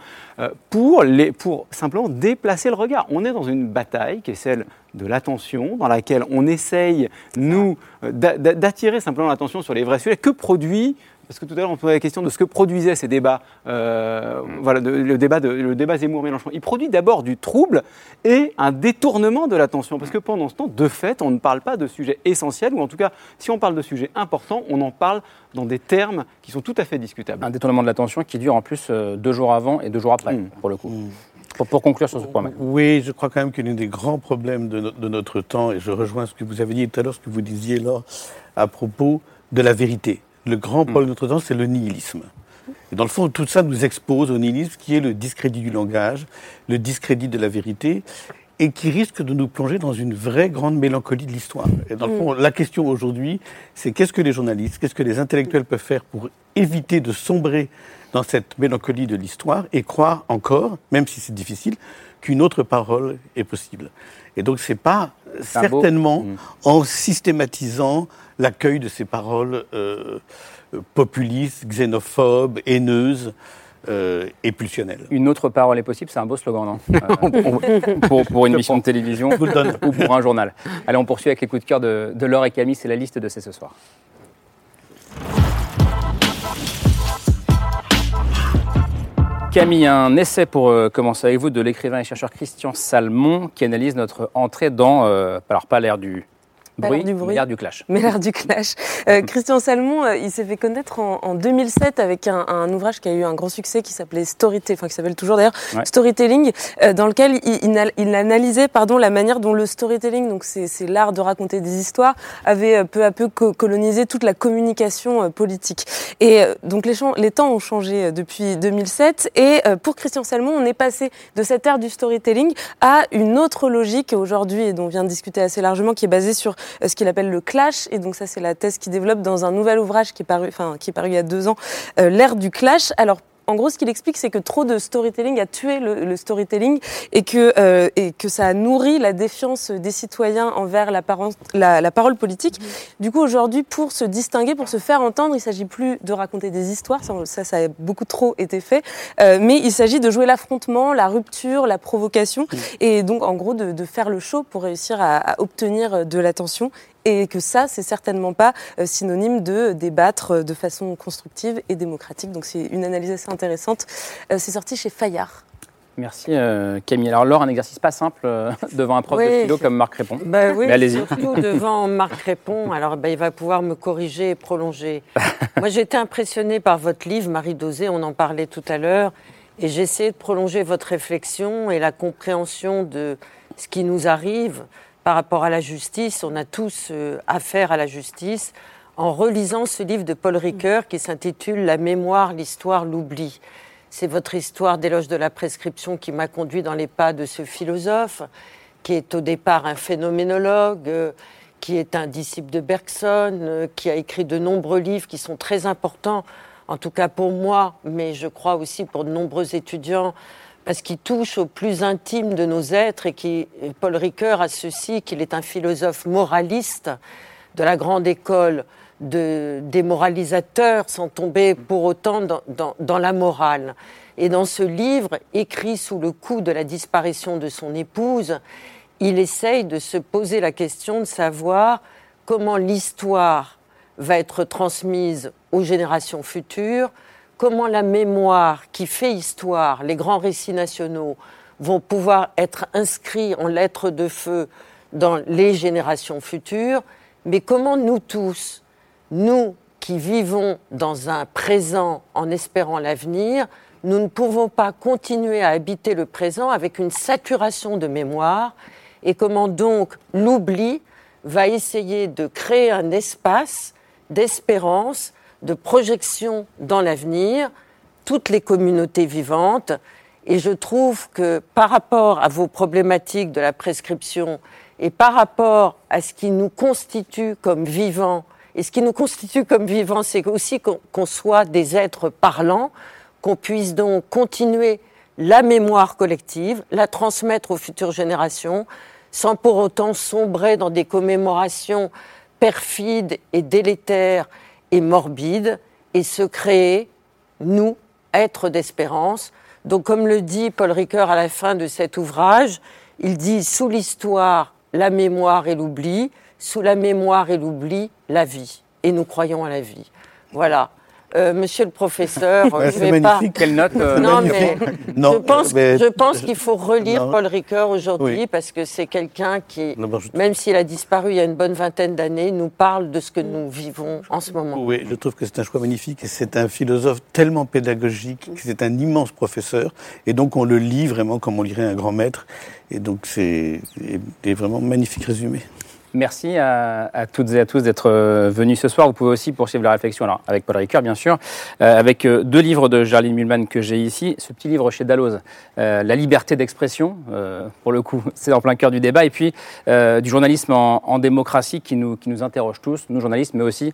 pour, les, pour simplement déplacer le regard. On est dans une bataille qui est celle de l'attention, dans laquelle on essaye, nous, d'a- d'a- d'attirer simplement l'attention sur les vrais sujets. Que produit parce que tout à l'heure, on posait la question de ce que produisaient ces débats, euh, voilà, de- le, débat de, le débat Zemmour-Mélenchon. Il produit d'abord du trouble et un détournement de l'attention. Parce que pendant ce temps, de fait, on ne parle pas de sujets essentiels, ou en tout cas, si on parle de sujets importants, on en parle dans des termes qui sont tout à fait discutables. Un détournement de l'attention qui dure en plus euh, deux jours avant et deux jours après, pour le coup. Pour, pour conclure sur ce point. Max. Oui, je crois quand même que l'un des grands problèmes de, no- de notre temps, et je rejoins ce que vous avez dit tout à l'heure, ce que vous disiez là, à propos de la vérité. Le grand problème de notre temps, c'est le nihilisme. Et dans le fond, tout ça nous expose au nihilisme qui est le discrédit du langage, le discrédit de la vérité, et qui risque de nous plonger dans une vraie grande mélancolie de l'histoire. Et dans le fond, la question aujourd'hui, c'est qu'est-ce que les journalistes, qu'est-ce que les intellectuels peuvent faire pour éviter de sombrer dans cette mélancolie de l'histoire et croire encore, même si c'est difficile, qu'une autre parole est possible. Et donc c'est pas beau- certainement en systématisant l'accueil de ces paroles euh, populistes, xénophobes, haineuses euh, et pulsionnelles. Une autre parole est possible, c'est un beau slogan, non Euh, pour, pour une émission de télévision ou pour un journal. Allez, on poursuit avec les coups de cœur de, de Laure et Camille, c'est la liste de C'est ce soir. Camille, un essai pour euh, commencer avec vous de l'écrivain et chercheur Christian Salmon qui analyse notre entrée dans, euh, alors pas l'ère du bruit, du bruit. l'ère du clash. L'ère du clash. Euh, Christian Salmon, euh, il s'est fait connaître en, en 2007 avec un, un ouvrage qui a eu un grand succès qui s'appelait Storytelling, enfin qui s'appelle toujours d'ailleurs Ouais. Storytelling, euh, dans lequel il, il, il analysait pardon la manière dont le storytelling, donc c'est l'art de raconter des histoires, avait euh, peu à peu co- colonisé toute la communication euh, politique. Et donc les, les temps ont changé depuis 2007 et euh, pour Christian Salmon, on est passé de cette ère du storytelling à une autre logique aujourd'hui et dont on vient de discuter assez largement, qui est basée sur ce qu'il appelle le clash. Et donc ça, c'est la thèse qu'il développe dans un nouvel ouvrage qui est paru, enfin qui est paru il y a deux ans, euh, l'ère du clash. Alors en gros, ce qu'il explique, c'est que trop de storytelling a tué le, storytelling et que, euh, et que ça a nourri la défiance des citoyens envers la, parole- politique. Du coup, aujourd'hui, pour se distinguer, pour se faire entendre, il s'agit plus de raconter des histoires, ça, ça, a beaucoup trop été fait, euh, mais il s'agit de jouer l'affrontement, la rupture, la provocation, et donc en gros de, faire le show pour réussir à obtenir de l'attention et que ça, c'est certainement pas euh, synonyme de débattre euh, de façon constructive et démocratique. Donc c'est une analyse assez intéressante. Euh, c'est sorti chez Fayard. Merci euh, Camille. Alors Laure, un exercice pas simple euh, devant un prof de philo comme Marc Répond. Ben oui, Mais allez-y. surtout devant Marc Répond. Alors, ben, il va pouvoir me corriger et prolonger. Moi, j'ai été impressionnée par votre livre, Marie Dosé, on en parlait tout à l'heure. Et j'essaie de prolonger votre réflexion et la compréhension de ce qui nous arrive par rapport à la justice. On a tous euh, affaire à la justice en relisant ce livre de Paul Ricoeur qui s'intitule La mémoire, l'histoire, l'oubli. C'est votre histoire d'éloge de la prescription qui m'a conduit dans les pas de ce philosophe, qui est au départ un phénoménologue, euh, qui est un disciple de Bergson, euh, qui a écrit de nombreux livres qui sont très importants, en tout cas pour moi, mais je crois aussi pour de nombreux étudiants, parce qu'il touche au plus intime de nos êtres et qui, Paul Ricoeur a ceci, qu'il est un philosophe moraliste de la grande école de, des moralisateurs, sans tomber pour autant dans, dans la morale. Et dans ce livre, écrit sous le coup de la disparition de son épouse, il essaye de se poser la question de savoir comment l'histoire va être transmise aux générations futures, comment la mémoire qui fait histoire, les grands récits nationaux, vont pouvoir être inscrits en lettres de feu dans les générations futures, mais comment nous tous, nous qui vivons dans un présent en espérant l'avenir, nous ne pouvons pas continuer à habiter le présent avec une saturation de mémoire et comment donc l'oubli va essayer de créer un espace d'espérance, de projection dans l'avenir, toutes les communautés vivantes. Et je trouve que par rapport à vos problématiques de la prescription et par rapport à ce qui nous constitue comme vivants, et ce qui nous constitue comme vivants, c'est aussi qu'on soit des êtres parlants, qu'on puisse donc continuer la mémoire collective, la transmettre aux futures générations, sans pour autant sombrer dans des commémorations perfides et délétères et morbides, et se créer, nous, êtres d'espérance. Donc, comme le dit Paul Ricoeur à la fin de cet ouvrage, il dit sous l'histoire, la mémoire et l'oubli, sous la mémoire et l'oubli, la vie. Et nous croyons à la vie. Voilà. Euh, monsieur le professeur, je vais pas. Quelle note euh, Non, mais je pense, je pense qu'il faut relire Paul Ricoeur aujourd'hui parce que c'est quelqu'un qui, même s'il a disparu il y a une bonne vingtaine d'années, nous parle de ce que nous vivons en ce moment. Oui, je trouve que c'est un choix magnifique et c'est un philosophe tellement pédagogique, c'est un immense professeur et donc on le lit vraiment comme on lirait un grand maître et donc c'est vraiment magnifique résumé. Merci à, toutes et à tous d'être euh, venus ce soir. Vous pouvez aussi poursuivre la réflexion, alors avec Paul Ricoeur bien sûr, euh, avec euh, deux livres de Jarline Mulman que j'ai ici. Ce petit livre chez Dalloz, La liberté d'expression, pour le coup, c'est en plein cœur du débat, et puis du journalisme en, démocratie qui nous, qui nous interroge tous, nous journalistes, mais aussi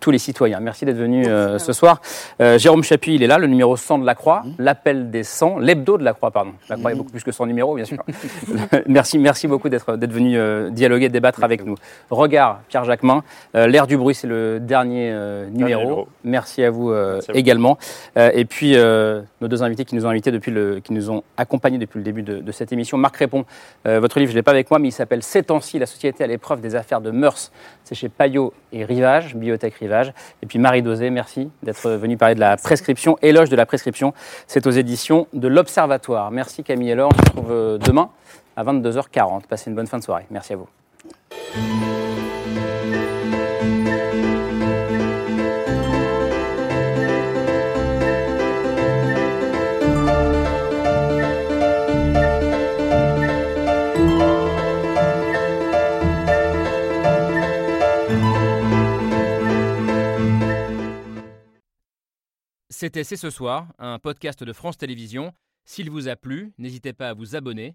tous les citoyens. Merci d'être venus ce soir. Jérôme Chapuis, il est là, le numéro 100 de la Croix, mmh. l'appel des 100, l'hebdo de la Croix, pardon. La Croix est mmh. beaucoup plus que 100 numéros, bien sûr. merci, merci beaucoup d'être venu dialoguer, débattre avec nous. Regard, Pierre Jacquemin. Euh, L'air du bruit, c'est le dernier euh, numéro. Merci à vous, euh, également. et puis, nos deux invités qui nous ont invités depuis le, qui nous ont accompagnés depuis le début de, cette émission. Marc Répond, votre livre, je ne l'ai pas avec moi, mais il s'appelle Ces temps-ci, la société à l'épreuve des affaires de mœurs. C'est chez Payot et Rivage, Bibliothèque Rivage. Et puis Marie Dosé, merci d'être venue parler de la prescription, éloge de la prescription. C'est aux éditions de l'Observatoire. Merci Camille Laure. On se retrouve demain à 22h40. Passez une bonne fin de soirée. Merci à vous. C'était C'est ce soir, un podcast de France Télévisions. S'il vous a plu, n'hésitez pas à vous abonner.